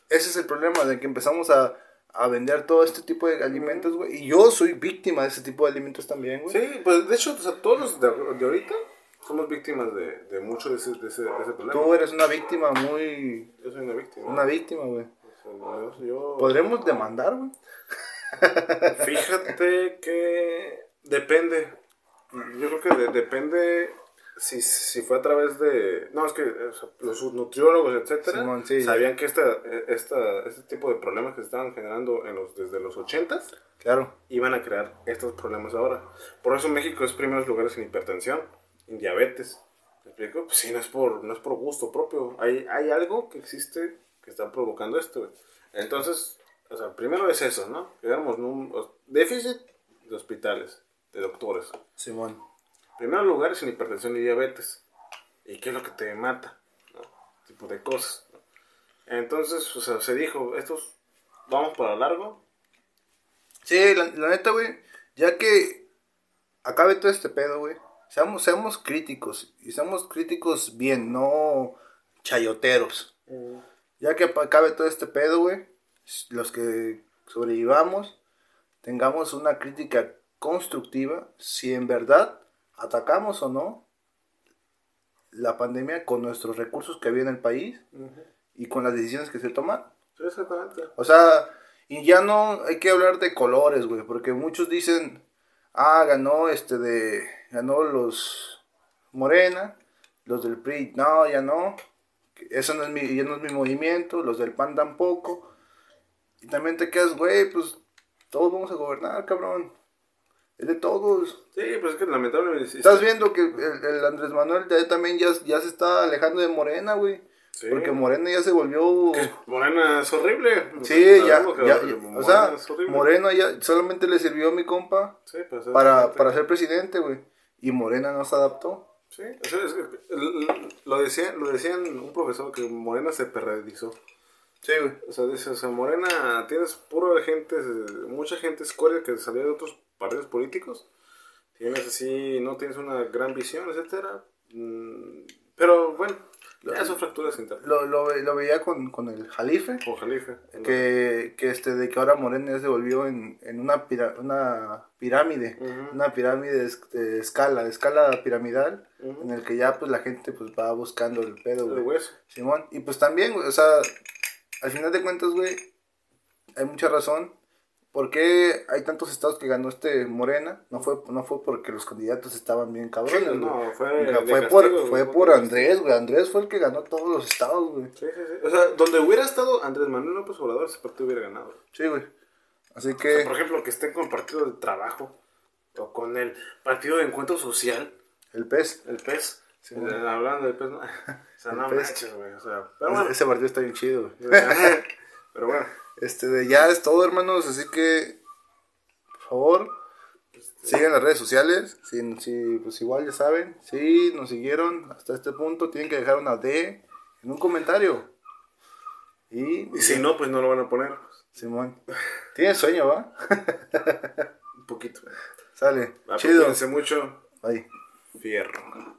ese es el problema de que empezamos a, a vender todo este tipo de alimentos, güey. Y yo soy víctima de ese tipo de alimentos también, güey. Sí, pues de hecho, o sea, todos los de, de ahorita somos víctimas de, de mucho de ese, de ese, de ese problema. Tú eres una víctima muy... Yo soy una víctima. Una víctima, güey. Yo- Podremos demandar, güey. Fíjate que depende. Yo creo que de- depende si, si fue a través de... No, es que o sea, los nutriólogos, etcétera, Simón, sí, sabían que esta, esta, este tipo de problemas que se estaban generando en los, desde los 80s Claro. iban a crear estos problemas ahora. Por eso México es primeros lugares en hipertensión, en diabetes. ¿Me explico? Pues sí, no es por, no es por gusto propio. Hay, hay algo que existe que está provocando esto. güey. Entonces, o sea, primero es eso, ¿no? Quedamos en un déficit de hospitales, de doctores. Simón. Primeros lugares en hipertensión y diabetes. ¿Y qué es lo que te mata? ¿no? Tipo de cosas. ¿no? Entonces, o sea, se dijo, estos vamos para largo, Sí, la, la neta, güey, ya que acabe todo este pedo, güey, seamos, seamos críticos, y seamos críticos bien, no chayoteros. Ya que acabe todo este pedo, güey, los que sobrevivamos, tengamos una crítica constructiva, si en verdad atacamos o no la pandemia con nuestros recursos que había en el país y con las decisiones que se toman. Exactamente. O sea, y ya no hay que hablar de colores, güey, porque muchos dicen, ah, ganó este de, ganó los Morena, los del PRI, no, ya no. eso no es mi, ya no es mi movimiento, los del PAN tampoco. Y también te quedas, güey, pues todos vamos a gobernar, cabrón. Es de todos. Sí, pues es que lamentablemente. sí Estás está- viendo que el, el Andrés Manuel ya también ya, ya se está alejando de Morena, güey. Sí. Porque Morena ya se volvió... Morena es horrible. Sí, ya, ya, ya- o Morena sea. Moreno ya solamente le sirvió a mi compa pues, es para, para ser presidente, güey. Y Morena no se adaptó. Sí, es el- lo decían, lo decían un profesor que Morena se perredizó. Sí, güey. O sea, dice, o sea, Morena, tienes pura gente, mucha gente escoria que salió de otros partidos políticos. Tienes así, no tienes una gran visión, etcétera. Mm, Pero bueno, son fracturas internas. Lo, lo, lo veía con, con el Jalife. Con Jalife. Que, que este de que ahora Morena se volvió en, en una, pira- una pirámide. Una pirámide de, de escala, de escala piramidal. En el que ya pues la gente pues va buscando el pedo, El güey. hueso. Simón, y pues también, güey, o sea, al final de cuentas, güey, hay mucha razón. ¿Por qué hay tantos estados que ganó este Morena? No fue, no fue porque los candidatos estaban bien cabrones, Sí, no, fue Fue, de fue castigo, por, fue Andrés, güey. Andrés fue el que ganó todos los estados, güey. Sí, sí, sí. O sea, donde hubiera estado Andrés Manuel López Obrador, ese partido hubiera ganado. Sí, güey. Así O sea, que por ejemplo, que estén con el Partido del Trabajo o con el Partido de Encuentro Social, el PES, el PES. Sí, bueno. hablando del PES, no. O sea, El no PES. manches, güey. O sea, pero bueno. ese partido está bien chido, güey. pero bueno. Este, de ya es todo, hermanos. Así que, por favor, sigan las redes sociales. Si, si, pues igual ya saben, si nos siguieron hasta este punto, tienen que dejar una D en un comentario. Y, Y si no, pues no lo van a poner. Simón, tienes sueño, ¿va? Un poquito. Sale, chido. Mucho. Bye. Fierro.